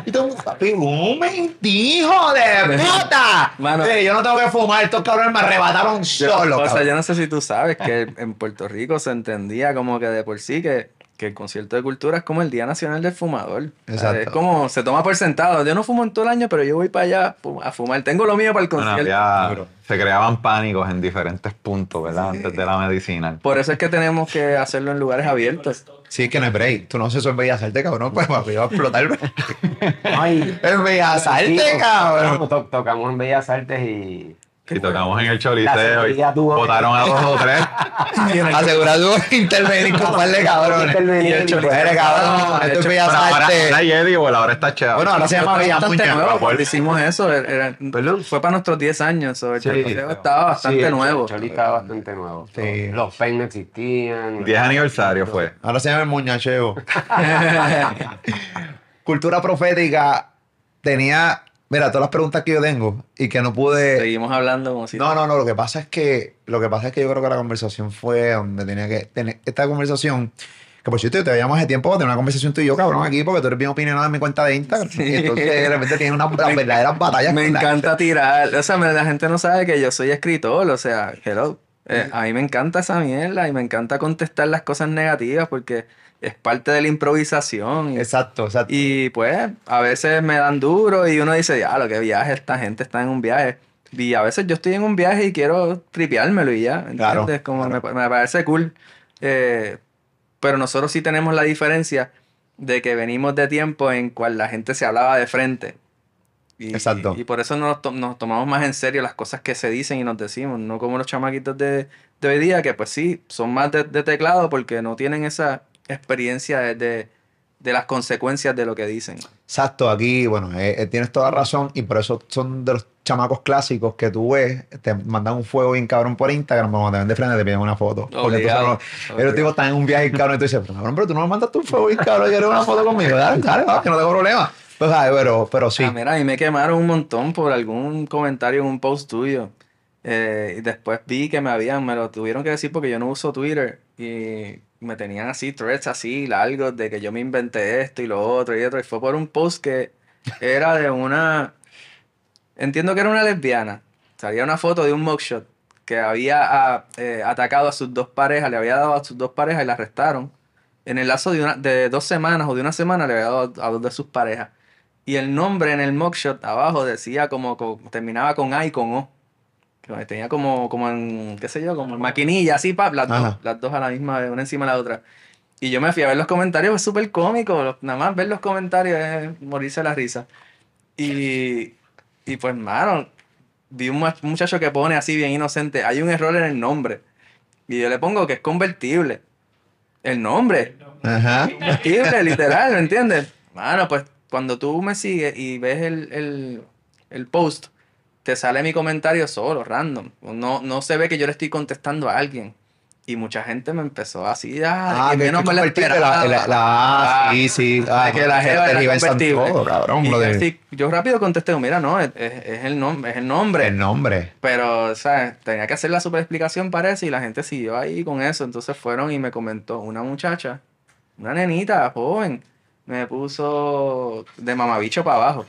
y todo el mundo, papi, un hijo de puta. Mano. Sí, yo no tengo que fumar, estos cabrones me arrebataron Yo- solo. o sea, yo no sé si tú sabes que en Puerto Rico se entendía como que de por sí que, que el concierto de cultura es como el Día Nacional del Fumador. O sea, Exacto. Es como, se toma por sentado. Yo no fumo en todo el año, pero yo voy para allá a fumar. Tengo lo mío para el Bueno, concierto. había- se creaban pánicos en diferentes puntos, ¿verdad? Antes de la medicinal. Por eso es que tenemos que hacerlo en lugares abiertos. Sí, es que no es break. Tú no haces eso en Bellas Artes, cabrón. Pues va a explotar. Ay, en Bellas Artes, sí, cabrón. to- tocamos en Bellas Artes y. Y tocamos en el La choliseo y votaron a dos o tres. Asegurado intervenir con un par de cabrones. Intervenir. Y el choricero, Pues cabrón. Esto es Bellas Artes. ahora Eddie, bueno, ahora está chévere. Bueno, ahora se llama Bellas nuevo cuando hicimos eso. fue para nuestros 10 años. so, el Sí. choliseo estaba bastante Sí, el nuevo. Choli estaba bastante nuevo. Sí. Los peines no existían. 10 aniversario fue. Ahora se llama el muñacheo. Cultura profética tenía. Mira, todas las preguntas que yo tengo y que no pude. Seguimos hablando como si... No, no, no. Lo que pasa es que. Lo que pasa es que yo creo que la conversación fue donde tenía que tener. Esta conversación. Que por cierto, yo te veíamos hace tiempo para tener una conversación tú y yo, cabrón, aquí, porque tú eres bien opinionado en mi cuenta de Instagram. Y entonces de repente tienes unas verdaderas batallas. Me con la- encanta tirar. O sea, la gente no sabe que yo soy escritor. O sea, hello. Eh, a mí me encanta esa mierda y me encanta contestar las cosas negativas porque es parte de la improvisación. Y, Exacto, exacto. y, pues, a veces me dan duro y uno dice, ya, lo que viaje, esta gente está en un viaje. Y a veces yo estoy en un viaje y quiero tripeármelo y ya. Claro, ¿Entiendes? Como me, me parece cool. Eh, pero nosotros sí tenemos la diferencia de que venimos de tiempo en cual la gente se hablaba de frente. Y, Exacto. Y, por eso nos, to- nos tomamos más en serio las cosas que se dicen y nos decimos, no como los chamaquitos de, de hoy día, que pues sí, son más de, de teclado porque no tienen esa experiencia de, de, de las consecuencias de lo que dicen. Exacto, aquí, bueno, eh, eh, tienes toda razón y por eso son de los chamacos clásicos que tú ves, te mandan un fuego bien cabrón por Instagram, cuando te ven de frente te piden una foto. Porque entonces no- obligado. tipos están en un viaje cabrón y tú dices, pero cabrón, pero tú no me mandaste un fuego bien cabrón y quieres una foto conmigo, dale, dale, va, que no tengo problema. Pues, ¿sabes? pero, pero sí. Ah, mira, a mí me quemaron un montón por algún comentario en un post tuyo. Eh, y después vi que me habían, me lo tuvieron que decir porque yo no uso Twitter. Y me tenían así, threads así, largos, de que yo me inventé esto y lo otro y otro. Y fue por un post que era de una. Entiendo que era una lesbiana. Salía una foto de un mugshot que había ah, eh, atacado a sus dos parejas, le había dado a sus dos parejas y la arrestaron. En el lazo de, una, de dos semanas o de una semana le había dado a dos de sus parejas. Y el nombre en el mugshot abajo decía como, como- terminaba con A y con O. Que tenía como, como en, qué sé yo, como en maquinilla, así, pap, las, dos, las dos a la misma vez, una encima de la otra. Y yo me fui a ver los comentarios, es súper cómico. Nada más ver los comentarios es morirse la risa. Y, y pues, mano, vi un mu- muchacho que pone así bien inocente, hay un error en el nombre. Y yo le pongo que es convertible. El nombre. Ajá. Convertible, literal, ¿me entiendes? Mano, pues cuando tú me sigues y ves el, el, el post, te sale mi comentario solo, random. No, no se ve que yo le estoy contestando a alguien. Y mucha gente me empezó así, ah, Ah, que menos me la esperaba. la, la, la- ah, sí, sí. Ah, que la jeva te era convertible. todo, cabrón. Y lo yo, de- así- yo rápido contesté, mira, no, es, es- es el, nombre es el nombre. el nombre. Pero, ¿sabes? Tenía que hacer la super explicación, parece, y la gente siguió ahí con eso. Entonces fueron y me comentó una muchacha, una nenita joven, me puso de mamabicho para abajo.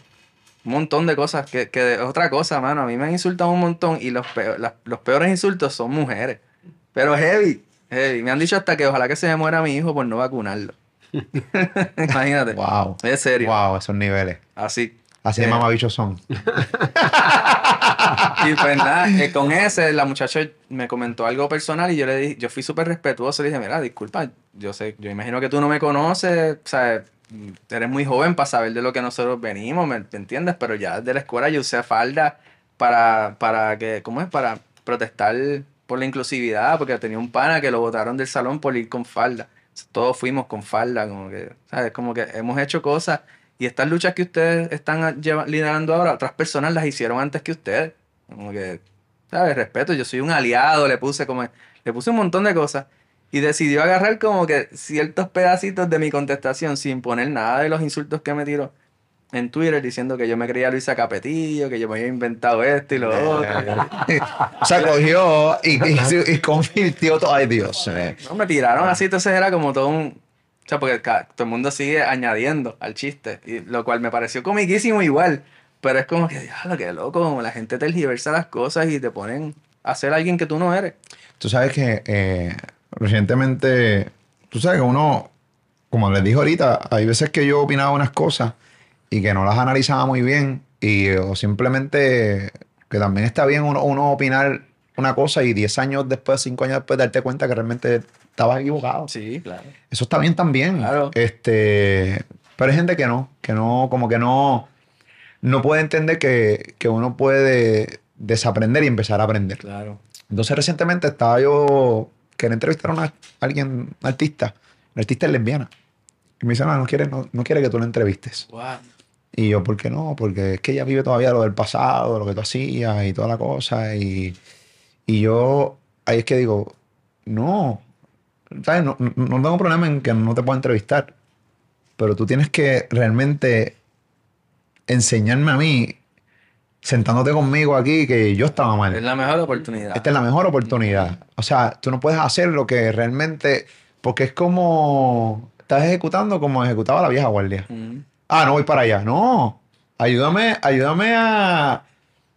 Un montón de cosas, que, que es otra cosa, mano. A mí me han insultado un montón y los, peo- las- los peores insultos son mujeres. Pero heavy, heavy. Me han dicho hasta que ojalá que se me muera mi hijo por no vacunarlo. Imagínate. Wow. Es serio. Wow, esos niveles. Así. Así de Eh. mamabichos son. Y pues nada, eh, con ese, la muchacha me comentó algo personal y yo le dije, yo fui súper respetuoso, le dije, mira, disculpa, yo sé, yo imagino que tú no me conoces, o sea, eres muy joven para saber de lo que nosotros venimos, ¿me, entiendes? Pero ya desde la escuela yo usé falda para, para que, ¿cómo es? Para protestar por la inclusividad, porque tenía un pana que lo botaron del salón por ir con falda. Todos fuimos con falda, como que, ¿sabes? Como que hemos hecho cosas y estas luchas que ustedes están liderando ahora, otras personas las hicieron antes que ustedes. Como que, ¿sabes? Respeto, yo soy un aliado, le puse como, le puse un montón de cosas. Y decidió agarrar como que ciertos pedacitos de mi contestación sin poner nada de los insultos que me tiró en Twitter diciendo que yo me creía Luisa Capetillo, que yo me había inventado esto y lo otro. o sea, cogió y, y, y convirtió todo. Ay, Dios. eh. No, me tiraron así, entonces era como todo un... O sea, porque todo el mundo sigue añadiendo al chiste, y lo cual me pareció comiquísimo igual, pero es como que, diablo, qué loco, como la gente tergiversa las cosas y te ponen a ser alguien que tú no eres. Tú sabes que eh, recientemente, tú sabes que uno, como les dije ahorita, hay veces que yo opinaba unas cosas y que no las analizaba muy bien y o simplemente que también está bien uno, uno opinar una cosa y 10 años después, 5 años después darte cuenta que realmente estabas equivocado. Sí, claro. Eso está bien también. Claro. Este, pero hay gente que no, que no, como que no, no puede entender que, que uno puede desaprender y empezar a aprender. Claro. Entonces recientemente estaba yo, quería entrevistar a una, alguien, un artista, una artista es lesbiana. Y me dice, no, no quiere, no, no quiere que tú la entrevistes. Wow. Y yo, ¿por qué no? Porque es que ella vive todavía lo del pasado, lo que tú hacías y toda la cosa. Y, y yo, ahí es que digo, no, ¿sabes? No, no, no tengo problema en que no te pueda entrevistar. Pero tú tienes que realmente enseñarme a mí, sentándote conmigo aquí, que yo estaba mal. Es la mejor oportunidad. Esta es la mejor oportunidad. O sea, tú no puedes hacer lo que realmente. Porque es como. Estás ejecutando como ejecutaba la vieja guardia. Mm. Ah, no voy para allá. No. Ayúdame, ayúdame a.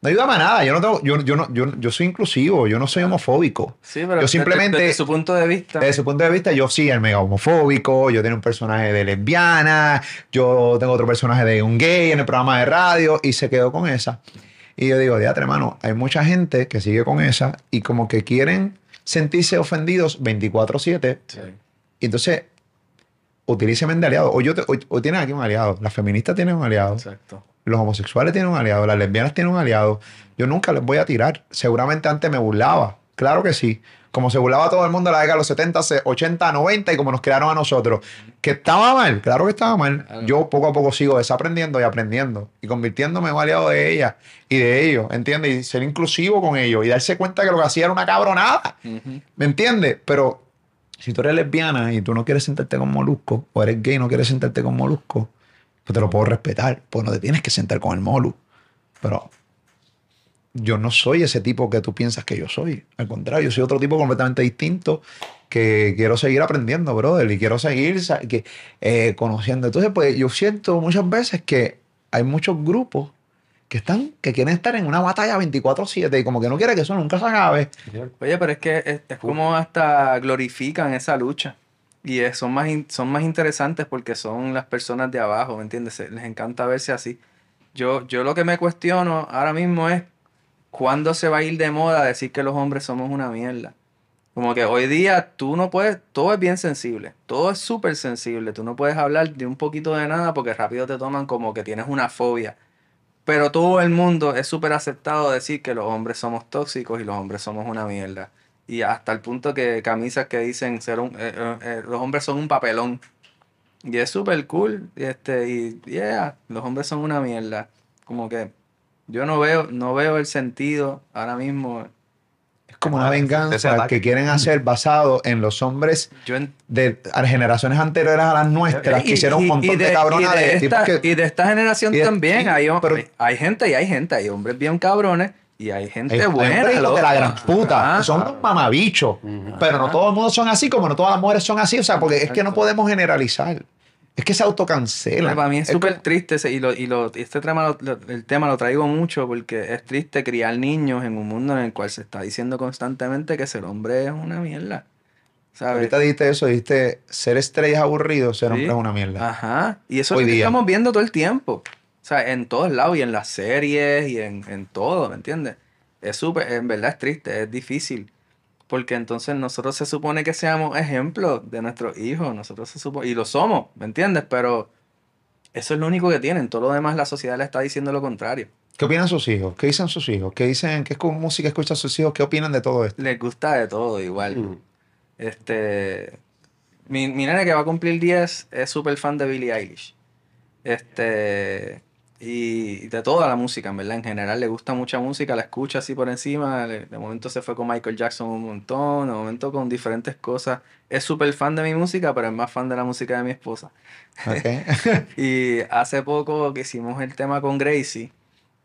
No ayúdame a nada. Yo no tengo. Yo, yo, no, yo, yo soy inclusivo, yo no soy homofóbico. Sí, pero Yo desde- simplemente- desde su punto de vista. Desde ese punto de vista, yo sí, el mega homofóbico. Yo tengo un personaje de lesbiana. Yo tengo otro personaje de un gay en el programa de radio. Y se quedó con esa. Y yo digo, diatre, hermano, hay mucha gente que sigue con esa y como que quieren sentirse ofendidos 24-7. Sí. Y entonces, utilíceme de aliado. O, yo te- o, o tienen aquí un aliado. Las feministas tienen un aliado. Exacto. Los homosexuales tienen un aliado, las lesbianas tienen un aliado. Yo nunca les voy a tirar. Seguramente antes me burlaba. Claro que sí. Como se burlaba todo el mundo en la década de los 70, 80, 90 y como nos crearon a nosotros. ¿Que estaba mal? Claro que estaba mal. Yo poco a poco sigo desaprendiendo y aprendiendo y convirtiéndome en un aliado de ella y de ellos, ¿entiendes? Y ser inclusivo con ellos y darse cuenta que lo que hacía era una cabronada. ¿Me entiendes? Pero si tú eres lesbiana y tú no quieres sentarte con molusco, o eres gay y no quieres sentarte con molusco, pues te lo puedo respetar, porque no te tienes que sentar con el molu. Pero yo no soy ese tipo que tú piensas que yo soy. Al contrario, yo soy otro tipo completamente distinto que quiero seguir aprendiendo, brother, y quiero seguir que, eh, conociendo. Entonces, pues yo siento muchas veces que hay muchos grupos que están, que quieren estar en una batalla 24-7 y como que no quieren que eso nunca se acabe. Oye, pero es que es, es como hasta glorifican esa lucha. Y son, más son más interesantes porque son las personas de abajo, ¿me entiendes? Les encanta verse así. Yo, yo lo que me cuestiono ahora mismo es cuándo se va a ir de moda decir que los hombres somos una mierda. Como que hoy día tú no puedes, todo es bien sensible, todo es súper sensible, tú no puedes hablar de un poquito de nada porque rápido te toman como que tienes una fobia. Pero todo el mundo es súper aceptado decir que los hombres somos tóxicos y los hombres somos una mierda. Y hasta el punto que camisas que dicen ser un, eh, eh, eh, los hombres son un papelón. Y es súper cool. y Este, y yeah, los hombres son una mierda. Como que yo no veo, no veo el sentido ahora mismo. Es como una venganza que quieren hacer basado en los hombres Yo en- de generaciones anteriores a las nuestras que hicieron un montón de, cabronas y de de, tipos esta, que y de esta generación y de- también. hay, pero- hay, hay gente y hay gente. Hay hombres bien cabrones y hay gente hay- hay buena. hijos de la gran puta, Ah, son unos mamabichos, pero no todo el mundo son así, como no todas las mujeres son así, o sea, porque es que no podemos generalizar. Es que se autocancelan. Para mí es súper triste ese- y, lo, y lo- este tema lo- lo- el tema lo traigo mucho porque es triste criar niños en un mundo en el cual se está diciendo constantemente que ser hombre es una mierda. ¿Sabes? Ahorita dijiste eso, dijiste ser estrellas aburridos, ser Sí. hombre es una mierda. Ajá. Y eso Hoy es lo que día. estamos viendo todo el tiempo. O sea, en todos lados y en las series y en, en todo, ¿me entiendes? Es súper, en verdad es triste, es difícil. Porque entonces nosotros se supone que seamos ejemplos de nuestros hijos, nosotros se supone, y lo somos, ¿me entiendes? Pero eso es lo único que tienen, todo lo demás la sociedad le está diciendo lo contrario. ¿Qué opinan sus hijos? ¿Qué dicen sus hijos? ¿Qué dicen? ¿Qué música escuchan sus hijos? ¿Qué opinan de todo esto? Les gusta de todo igual. Mm. Este. Mi, mi nene que va a cumplir 10 es súper fan de Billie Eilish. Este. Y de toda la música, en verdad. En general le gusta mucha música, la escucha así por encima. De momento se fue con Michael Jackson un montón, de momento con diferentes cosas. Es súper fan de mi música, pero es más fan de la música de mi esposa. ¿Ok? Y hace poco que hicimos el tema con Gracie,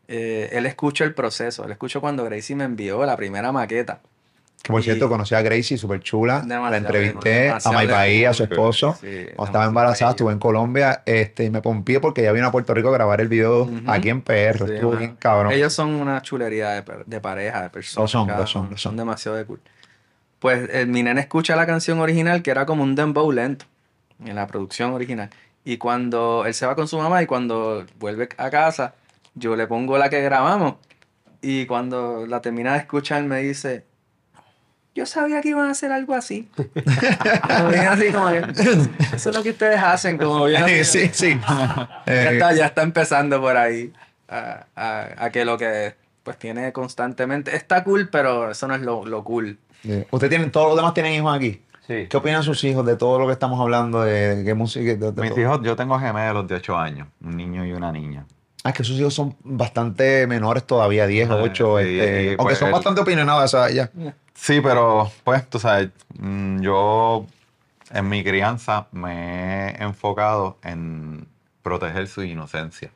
eh, él escuchó el proceso. Él escuchó cuando Gracie me envió la primera maqueta. Que por Y- cierto, conocí a Gracie, súper chula. La entrevisté demasiado a May Bahía, a su esposo. Sí, Cuando estaba embarazada, estuve en Colombia este, y me pompié porque ya vino a Puerto Rico a grabar el video aquí en PR. Sí, Estuvo bien cabrón. Ellos son una chulería de, de pareja, de personas. Lo son, lo son, lo son. demasiado de cool. Pues eh, mi nene escucha la canción original que era como un dembow lento en la producción original. Y cuando él se va con su mamá y cuando vuelve a casa, yo le pongo la que grabamos. Y cuando la termina de escuchar me dice, yo sabía que iban a hacer algo así. Así como que, eso es lo que ustedes hacen, como bien sí, sí. Ya Eh, está, ya está empezando por ahí a, a- a que lo que pues tiene constantemente está cool, pero eso no es lo, lo cool. eh, ¿Usted tiene, todos los demás tienen hijos aquí? Sí. ¿Qué opinan sus hijos de todo lo que estamos hablando? De, de qué música. de- de Mis todo? hijos, yo tengo gemelos de 8 años, un niño y una niña. Ah, es que sus hijos son bastante menores todavía, 10, Ah, 8. sí, este, y aunque pues son bastante opinionados, o sea, ya. Sí, pero pues tú sabes, mm, yo en mi crianza me he enfocado en proteger su inocencia.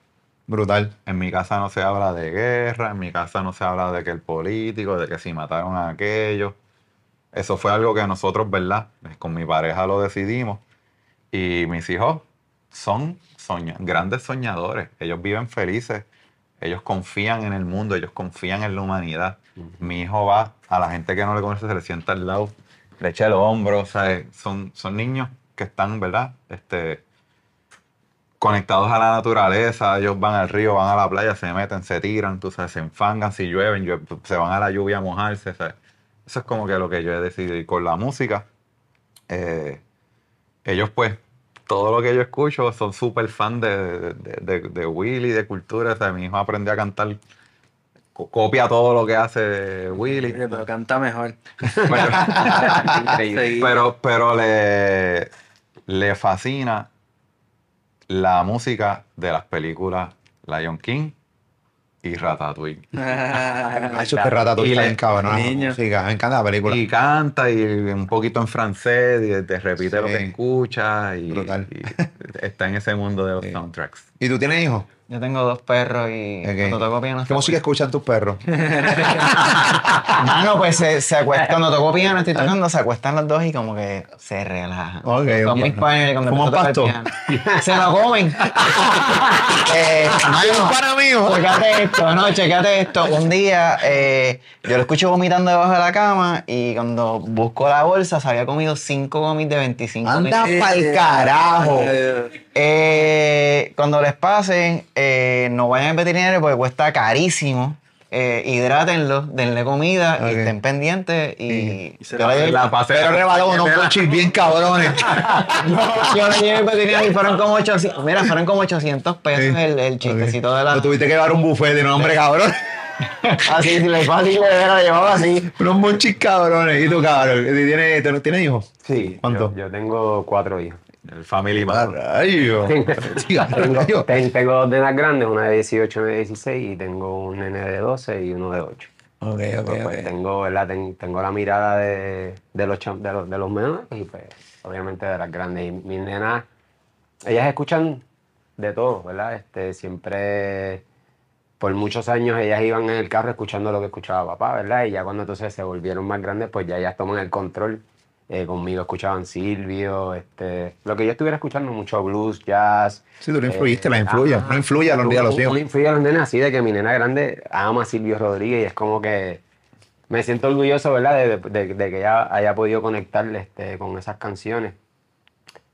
Brutal. En mi casa no se habla de guerra, en mi casa no se habla de que el político, de que si mataron a aquellos. Eso fue algo que nosotros, ¿verdad? Con mi pareja lo decidimos. Y mis hijos son soña- grandes soñadores. Ellos viven felices. Ellos confían en el mundo, ellos confían en la humanidad. Mi hijo va a la gente que no le conoce, se le sienta al lado, le echa el hombro. O sea, son, son niños que están, ¿verdad? Este, conectados a la naturaleza, ellos van al río, van a la playa, se meten, se tiran, tú sabes, se enfangan si llueven, llue- se van a la lluvia a mojarse, ¿sabes? Eso es como que lo que yo he decidido. Y con la música, eh, ellos pues todo lo que yo escucho son súper fan de, de, de, de Willy, de cultura. O sea, mi hijo aprendió a cantar, co- copia todo lo que hace Willy. Pero canta mejor. Pero, pero le, le fascina la música de las películas Lion King y Ratatouille. Ha hecho que Ratatouille Y está le- bien cabrón. Niño. Sí, me encanta la película. Y canta y un poquito en francés y te repite lo Sí. que escucha y, Brutal. y está en ese mundo de los Sí. soundtracks. ¿Y tú tienes hijos? Yo tengo dos perros y Ok. cuando toco piano... ¿Qué música escuchan tus perros? Mano, pues se, se acuesta, cuando toco piano, estoy tocando, se acuestan los dos y como que se relajan. Ok, Son ok. mis y cuando ¿Fuman empiezo a tocar piano. Se lo comen. eh, mano, para mío! Checate esto, no, checate esto. Un día eh, yo lo escucho vomitando debajo de la cama y cuando busco la bolsa se había comido cinco gomis de 25 ¡Anda pa'l carajo! Eh, cuando les pasen, eh, no vayan al veterinario porque cuesta carísimo. Eh, hidrátenlos, denle comida y estén pendientes. Y, Sí. Y se yo, la- La pasé. Pero rebaló unos coches bien cabrones. yo le llevé al veterinario y fueron como 800, mira, fueron como 800 pesos el, el chistecito de la... Lo tuviste que llevar un buffet de un hombre cabrón. Así, si le fácil le hubiera llevado así. Unos monchis cabrones. ¿Y tú, cabrón? ¿Tienes, tienes, ¿tienes hijos? Sí, ¿Cuánto? Yo, yo tengo cuatro hijos. El Family ¡A Man. a Tengo, tengo dos nenas grandes, una de 18 y una de 16, y tengo un nene de 12 y uno de 8. Ok, ok, Pues, pues, ok. tengo, ¿verdad? Ten- tengo la mirada de, de los, cham- de, los, de los menores y pues obviamente de las grandes. Y mis nenas, ellas escuchan de todo, ¿verdad? Este, siempre, por muchos años ellas iban en el carro escuchando lo que escuchaba papá, ¿verdad? Y ya cuando entonces se volvieron más grandes, pues ya ellas toman el control. Eh, conmigo escuchaban Silvio, este, lo que yo estuviera escuchando, mucho blues, jazz. Sí, tú lo influiste, la Eh, influye. ajá. No influye a los a los hijos. influye a los nenes así de que mi nena grande ama a Silvio Rodríguez y es como que me siento orgulloso, ¿verdad? De, de- de que ella haya podido conectar este, con esas canciones.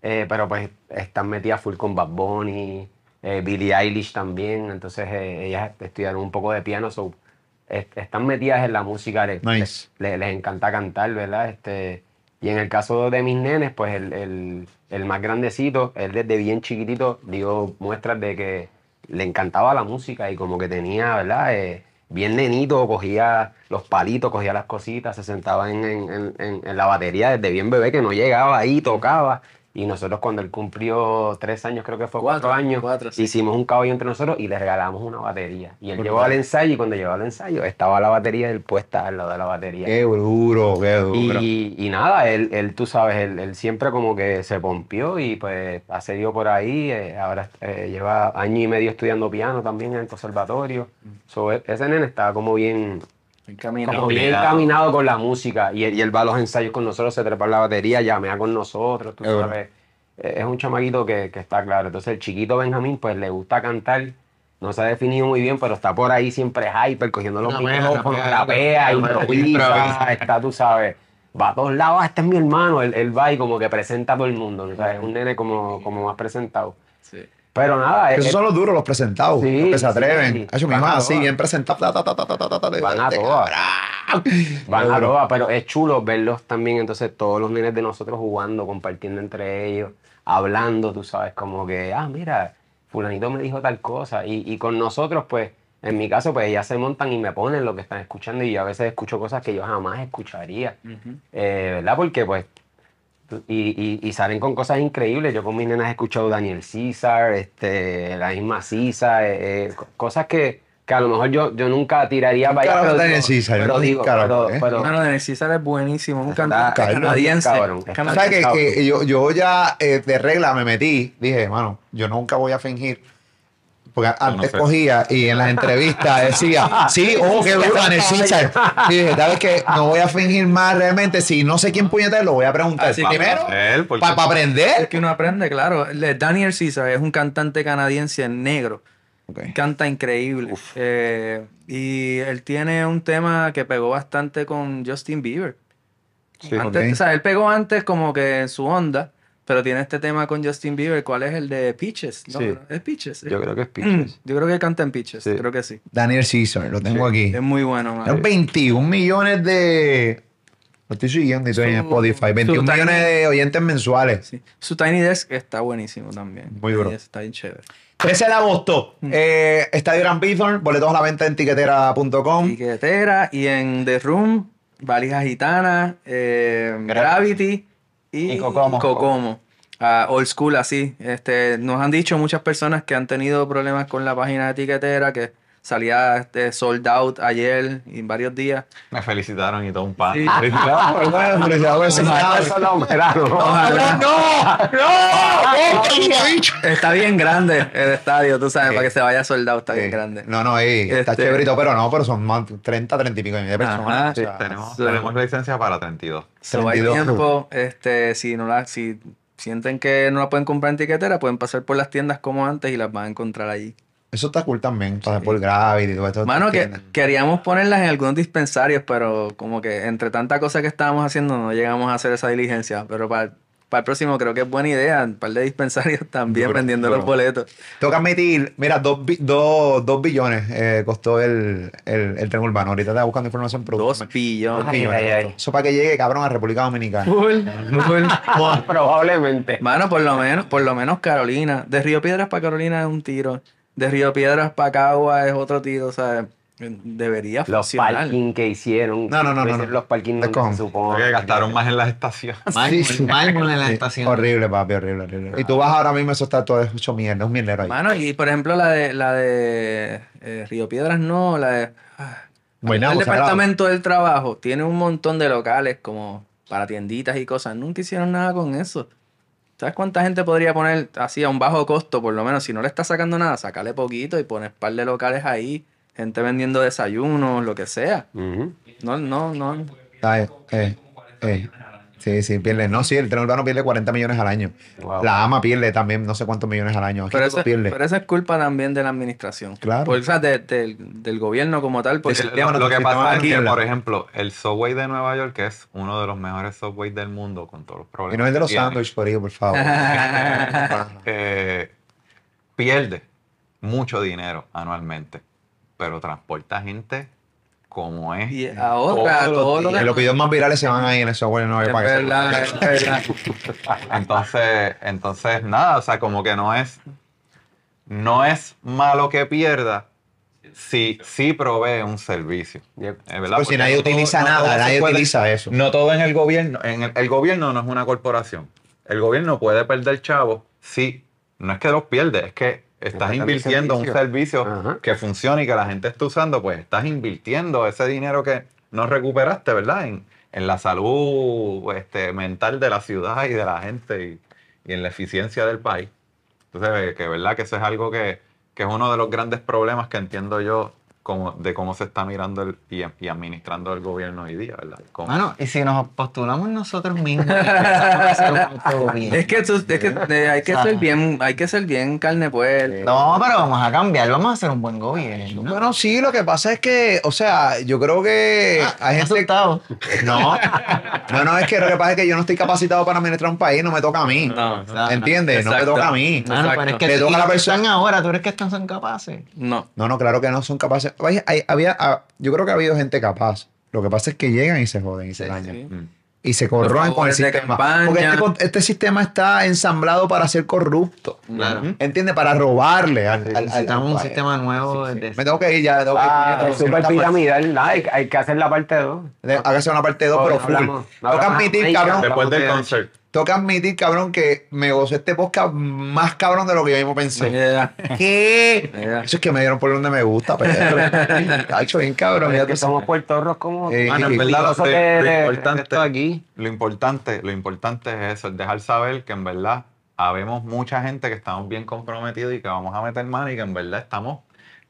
Eh, pero pues están metidas full con Bad Bunny, eh, Billie Eilish también. Entonces eh, ellas estudiaron un poco de piano, so, est- están metidas en la música. Les, Nice. les- les encanta cantar, ¿verdad? Este, y en el caso de mis nenes, pues el, el- el más grandecito, él desde bien chiquitito dio muestras de que le encantaba la música y como que tenía, ¿verdad? Eh, bien nenito, cogía los palitos, cogía las cositas, se sentaba en, en- en- en- la batería desde bien bebé que no llegaba ahí, tocaba. Y nosotros cuando él cumplió tres años, creo que fue cuatro, Cuatro, años, cuatro, sí. hicimos un caballo entre nosotros y le regalamos una batería. Y él Brutal. llegó al ensayo y cuando llegó al ensayo estaba la batería él puesta al lado de la batería. Qué duro, qué duro. Y, y nada, él, él, tú sabes, él, él siempre como que se pompió y pues ha seguido por ahí. eh, ahora eh, lleva año y medio estudiando piano también en el conservatorio. So, e- ese nene está como bien, Encaminado. como bien Obligado. encaminado con la música. Y, él- y él va a los ensayos con nosotros, se trepa en la batería, llamea con nosotros, tú bueno. sabes. Eh, Es un chamaquito que, que está claro. Entonces el chiquito Benjamín pues le gusta cantar. No se ha definido muy bien, pero está por ahí siempre hyper, cogiendo los micrófonos, rapea, improvisa, está, tú sabes, va a todos lados, "Ah, este es mi hermano, él, él va y como que presenta a todo el mundo. Es un nene como, como más presentado. Sí. Pero nada. Esos es, son los duros, los presentados, los que se atreven. Sí, sí. Hecho, así, bien presentados. Van a todas. Van a este todas, pero es chulo verlos también, entonces, todos los nenes de nosotros jugando, compartiendo entre ellos, hablando, tú sabes, como que, ah, mira, fulanito me dijo tal cosa. Y, y con nosotros, pues, en mi caso, pues ellas se montan y me ponen lo que están escuchando y yo a veces escucho cosas que yo jamás escucharía, uh ¿verdad? Porque, pues, y, y- y salen con cosas increíbles. Yo con mis nenas he escuchado Daniel César, este, la misma Cisa, eh, eh, co- cosas que, que a lo mejor yo, yo nunca tiraría para allá. pero Daniel César? Pero digo, carajo, pero- ¿eh? pero- Mano, de César es buenísimo. Un cantante canadiense. cabrón, está Cana- ¿Sabes que, que yo, yo ya eh, de regla me metí? Dije, mano, yo nunca voy a fingir. Porque antes sé. cogía y en las entrevistas decía, sí, oh, qué Daniel César. Y dije, ¿sabes qué? No voy a fingir más realmente. Si no sé quién puñetero, lo voy a preguntar. Así Primero, porque- para Es aprender. que uno aprende, claro. Daniel Caesar es un cantante canadiense negro. Canta increíble. Eh, y él tiene un tema que pegó bastante con Justin Bieber. Antes- Ok. O sea, él pegó antes como que en su onda, pero tiene este tema con Justin Bieber. ¿Cuál es el de Peaches? No, Sí. ¿Es Peaches? Yo creo que es Mm, Peaches. Yo creo que canta en Peaches. Sí. Creo que sí. Daniel César, lo tengo aquí. Es muy bueno, man. Son 21 millones de, Lo estoy siguiendo y estoy en Spotify. 21 su millones tiny- de oyentes mensuales. Sí. Su Tiny Desk está buenísimo también. Muy duro. Está bien chévere. 13 de agosto, eh, Estadio Gran Bithorn, boletos a la venta en tiquetera.com. Tiquetera y en The Room, Valija Gitana, eh, Gravity y, Y Cocomo. Cocomo. Ah, old school así. Este, nos han dicho muchas personas que han tenido problemas con la página de tiquetera, que salía este, sold out ayer y en varios días. Me felicitaron y todo un pan. Sí. Está bien grande el estadio, tú sabes, Sí. para que se vaya sold out, está bien Sí. grande. No, no, ey, está Este- chéverito, pero no, pero son más 30, 30 y pico de personas. Ajá. o sea, Tenemos, Sí. tenemos licencia para 32. So, hay 32. tiempo, este, si no la, si sienten que no la pueden comprar en tiquetera, pueden pasar por las tiendas como antes y las van a encontrar allí. Eso está cool también, pasar por Gravity y todo esto. Mano, que queríamos ponerlas en algunos dispensarios, pero como que entre tanta cosa que estábamos haciendo no llegamos a hacer esa diligencia. Pero para, para el próximo creo que es buena idea, un par de dispensarios también vendiendo los boletos. Tengo que admitir, mira, dos, bi- dos, dos billones eh, costó el, el, el tren urbano. Ahorita estaba buscando información, pero Dos Dos billones. Ay, billones ay. Eso para que llegue, cabrón, a República Dominicana. Full, full. Probablemente. Mano, por lo menos, por lo menos Carolina. De Río Piedras para Carolina es un tiro. De Río Piedras para Cagua es otro tiro. O sea, debería Los funcionar. parking que hicieron. No, no, no, no, no. Los parking De cojón. se supone. Porque gastaron más en las estaciones. Mármol, Sí, sí. mármol en la Sí, estación. Horrible, papi, horrible, horrible. Y tú vas ahora mismo, eso está todo hecho mierda, un mierdero ahí. Mano, y por ejemplo la de la de eh, Río Piedras no, la de ah, el Sagrado. departamento del trabajo tiene un montón de locales como para tienditas y cosas. Nunca hicieron nada con eso. ¿Sabes cuánta gente podría poner así a un bajo costo? Por lo menos, si no le está sacando nada, sacarle poquito y poner un par de locales ahí, gente vendiendo desayunos, lo que sea. Ujú. No, no, no. Ay, eh, eh. Sí, sí, pierde. No, sí, el tren urbano pierde 40 millones al año. Wow. La AMA pierde también no sé cuántos millones al año. Aquí Pero eso, pierde. pero eso es culpa también de la administración. Claro. Por- o sea, de- del- del gobierno como tal. Porque Lo, lo que pasa es que, mierda. por ejemplo, el subway de Nueva York, que es uno de los mejores subways del mundo con todos los problemas. Y no es de los sándwiches, por ahí, por favor. eh, pierde mucho dinero anualmente, pero transporta gente como es. Y ahora, todos los todo lo. Y los videos más virales se van ahí en el software no hay Es para que se- verdad, es verdad. Entonces, entonces nada, o sea, como que no es, no es malo que pierda si, si provee un servicio. Yep. Es verdad, Pues si Porque nadie no todo- utiliza no nada, todo nadie puede- utiliza eso. No todo en el gobierno. En el, el gobierno no es una corporación. El gobierno puede perder chavos si no es que los pierde, es que estás invirtiendo en un servicio. Ajá. que funcione y que la gente esté usando, pues estás invirtiendo ese dinero que no recuperaste, ¿verdad? En, en la salud este, mental de la ciudad y de la gente y, y en la eficiencia del país. Entonces, que verdad que eso es algo que, que es uno de los grandes problemas que entiendo yo como, de cómo se está mirando el- y, y administrando el gobierno hoy día, ¿verdad? Mano, y si nos postulamos nosotros mismos. Es que, tú- es que eh, hay que ser bien, hay que ser bien carne puerca. No, pero vamos a cambiar, vamos a hacer un buen gobierno. Bueno, sí, lo que pasa es que, o sea, yo creo que hay gente... asustado. No, no, no, es que lo que pasa es que yo no estoy capacitado para administrar un país, no me toca a mí. No, no. ¿Entiendes? No me toca a mí. Exacto. pero es que Le toca a la persona- ahora, ¿tú crees que están son capaces? no. No, no, claro que no son capaces. Hay- hay- había, ah, yo creo que ha habido gente capaz. Lo que pasa es que llegan y se joden y se dañan. sí. Mm. Y se corrompen con el sistema. campaña. Porque este, este sistema está ensamblado para ser corrupto. Claro. ¿Entiendes? Para robarle al, al- al- Necesitamos un sistema nuevo Me tengo que ir ya. tengo que ir. Ah, es súper piramidal. ¿no? Hay, hay que hacer la parte 2. fuerte. Hágase una parte 2, No, pero full. Toca hablamos admitir, cabrón. Después del de- concert. Toca admitir, cabrón, que me gocé este podcast más cabrón de lo que yo mismo pensé. Yeah. ¿Qué? Yeah. Eso es que me dieron por donde me gusta, pero. Ha hecho bien cabrón. Ya que tú somos puertorros como... Eh, Mano, en verdad, lo, Eso lo de- importante, aquí. lo importante, lo importante es eso, es dejar saber que en verdad habemos mucha gente que estamos bien comprometidos y que vamos a meter mano y que en verdad estamos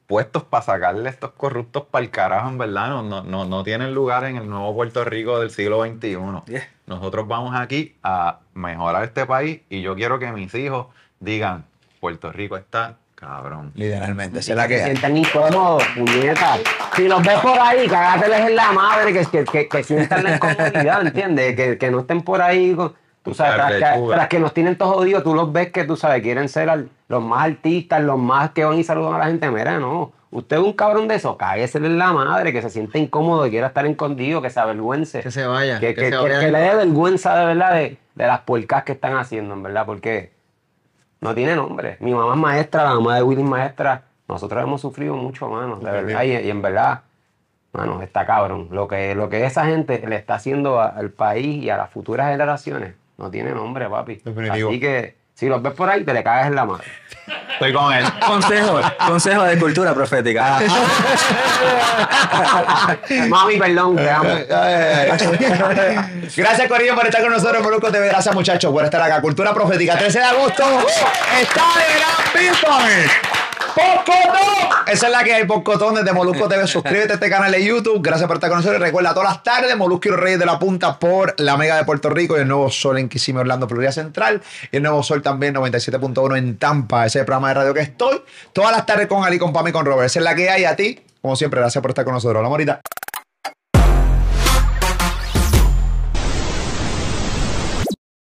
puestos para sacarle a estos corruptos para el carajo, en verdad, no, no, no, no tienen lugar en el nuevo Puerto Rico del siglo XXI. Yeah. Nosotros vamos aquí a mejorar este país y yo quiero que mis hijos digan, Puerto Rico está cabrón. Literalmente, la Se que. hay. sientan incómodos, puñetas. Si los ves por ahí, cagáteles en la madre, que, que, que, que sientan la incomodidad, ¿entiendes? Que, que no estén por ahí con- Tú sabes, La tras que, tras que nos tienen todos jodidos, tú los ves que tú sabes, quieren ser al- los más artistas, los más que van y saludan a la gente. Mira, no. Usted es un cabrón de eso, cáguese en la madre, que se siente incómodo, que quiera estar escondido, que se avergüence. Que se vaya. Que, que que- se que- vaya. que le dé vergüenza de verdad de, de las puercas que están haciendo, en verdad, porque no tiene nombre. Mi mamá es maestra, la mamá de Willy es maestra. Nosotros hemos sufrido mucho, mano, de verdad. Y, y en verdad, mano, está cabrón. Lo que, lo que esa gente le está haciendo a- al país y a las futuras generaciones no tiene nombre, papi. Definitivo. Así que si los ves por ahí, te le cagas en la madre. Estoy con él. Consejo, consejo de cultura profética. Mami, perdón, te amo. Gracias, Corillo, por estar con nosotros en Molusco TV. Gracias, muchachos, por estar acá. Cultura Profética, 13 de agosto. Está de gran Bitcoin. ¡Pocotón! Esa es la que hay, Pocotón, desde Molusco TV. Suscríbete a este canal de YouTube. Gracias por estar con nosotros. Y recuerda, todas las tardes, Molusco y los Reyes de la Punta por la Mega de Puerto Rico y el Nuevo Sol en Kissimmee, Orlando, Florida Central. Y el Nuevo Sol también, 97.1 en Tampa. Ese es el programa de radio que estoy. Todas las tardes con Ali, con Pam y con Robert. Esa es la que hay a ti. Como siempre, gracias por estar con nosotros. Hola, Morita.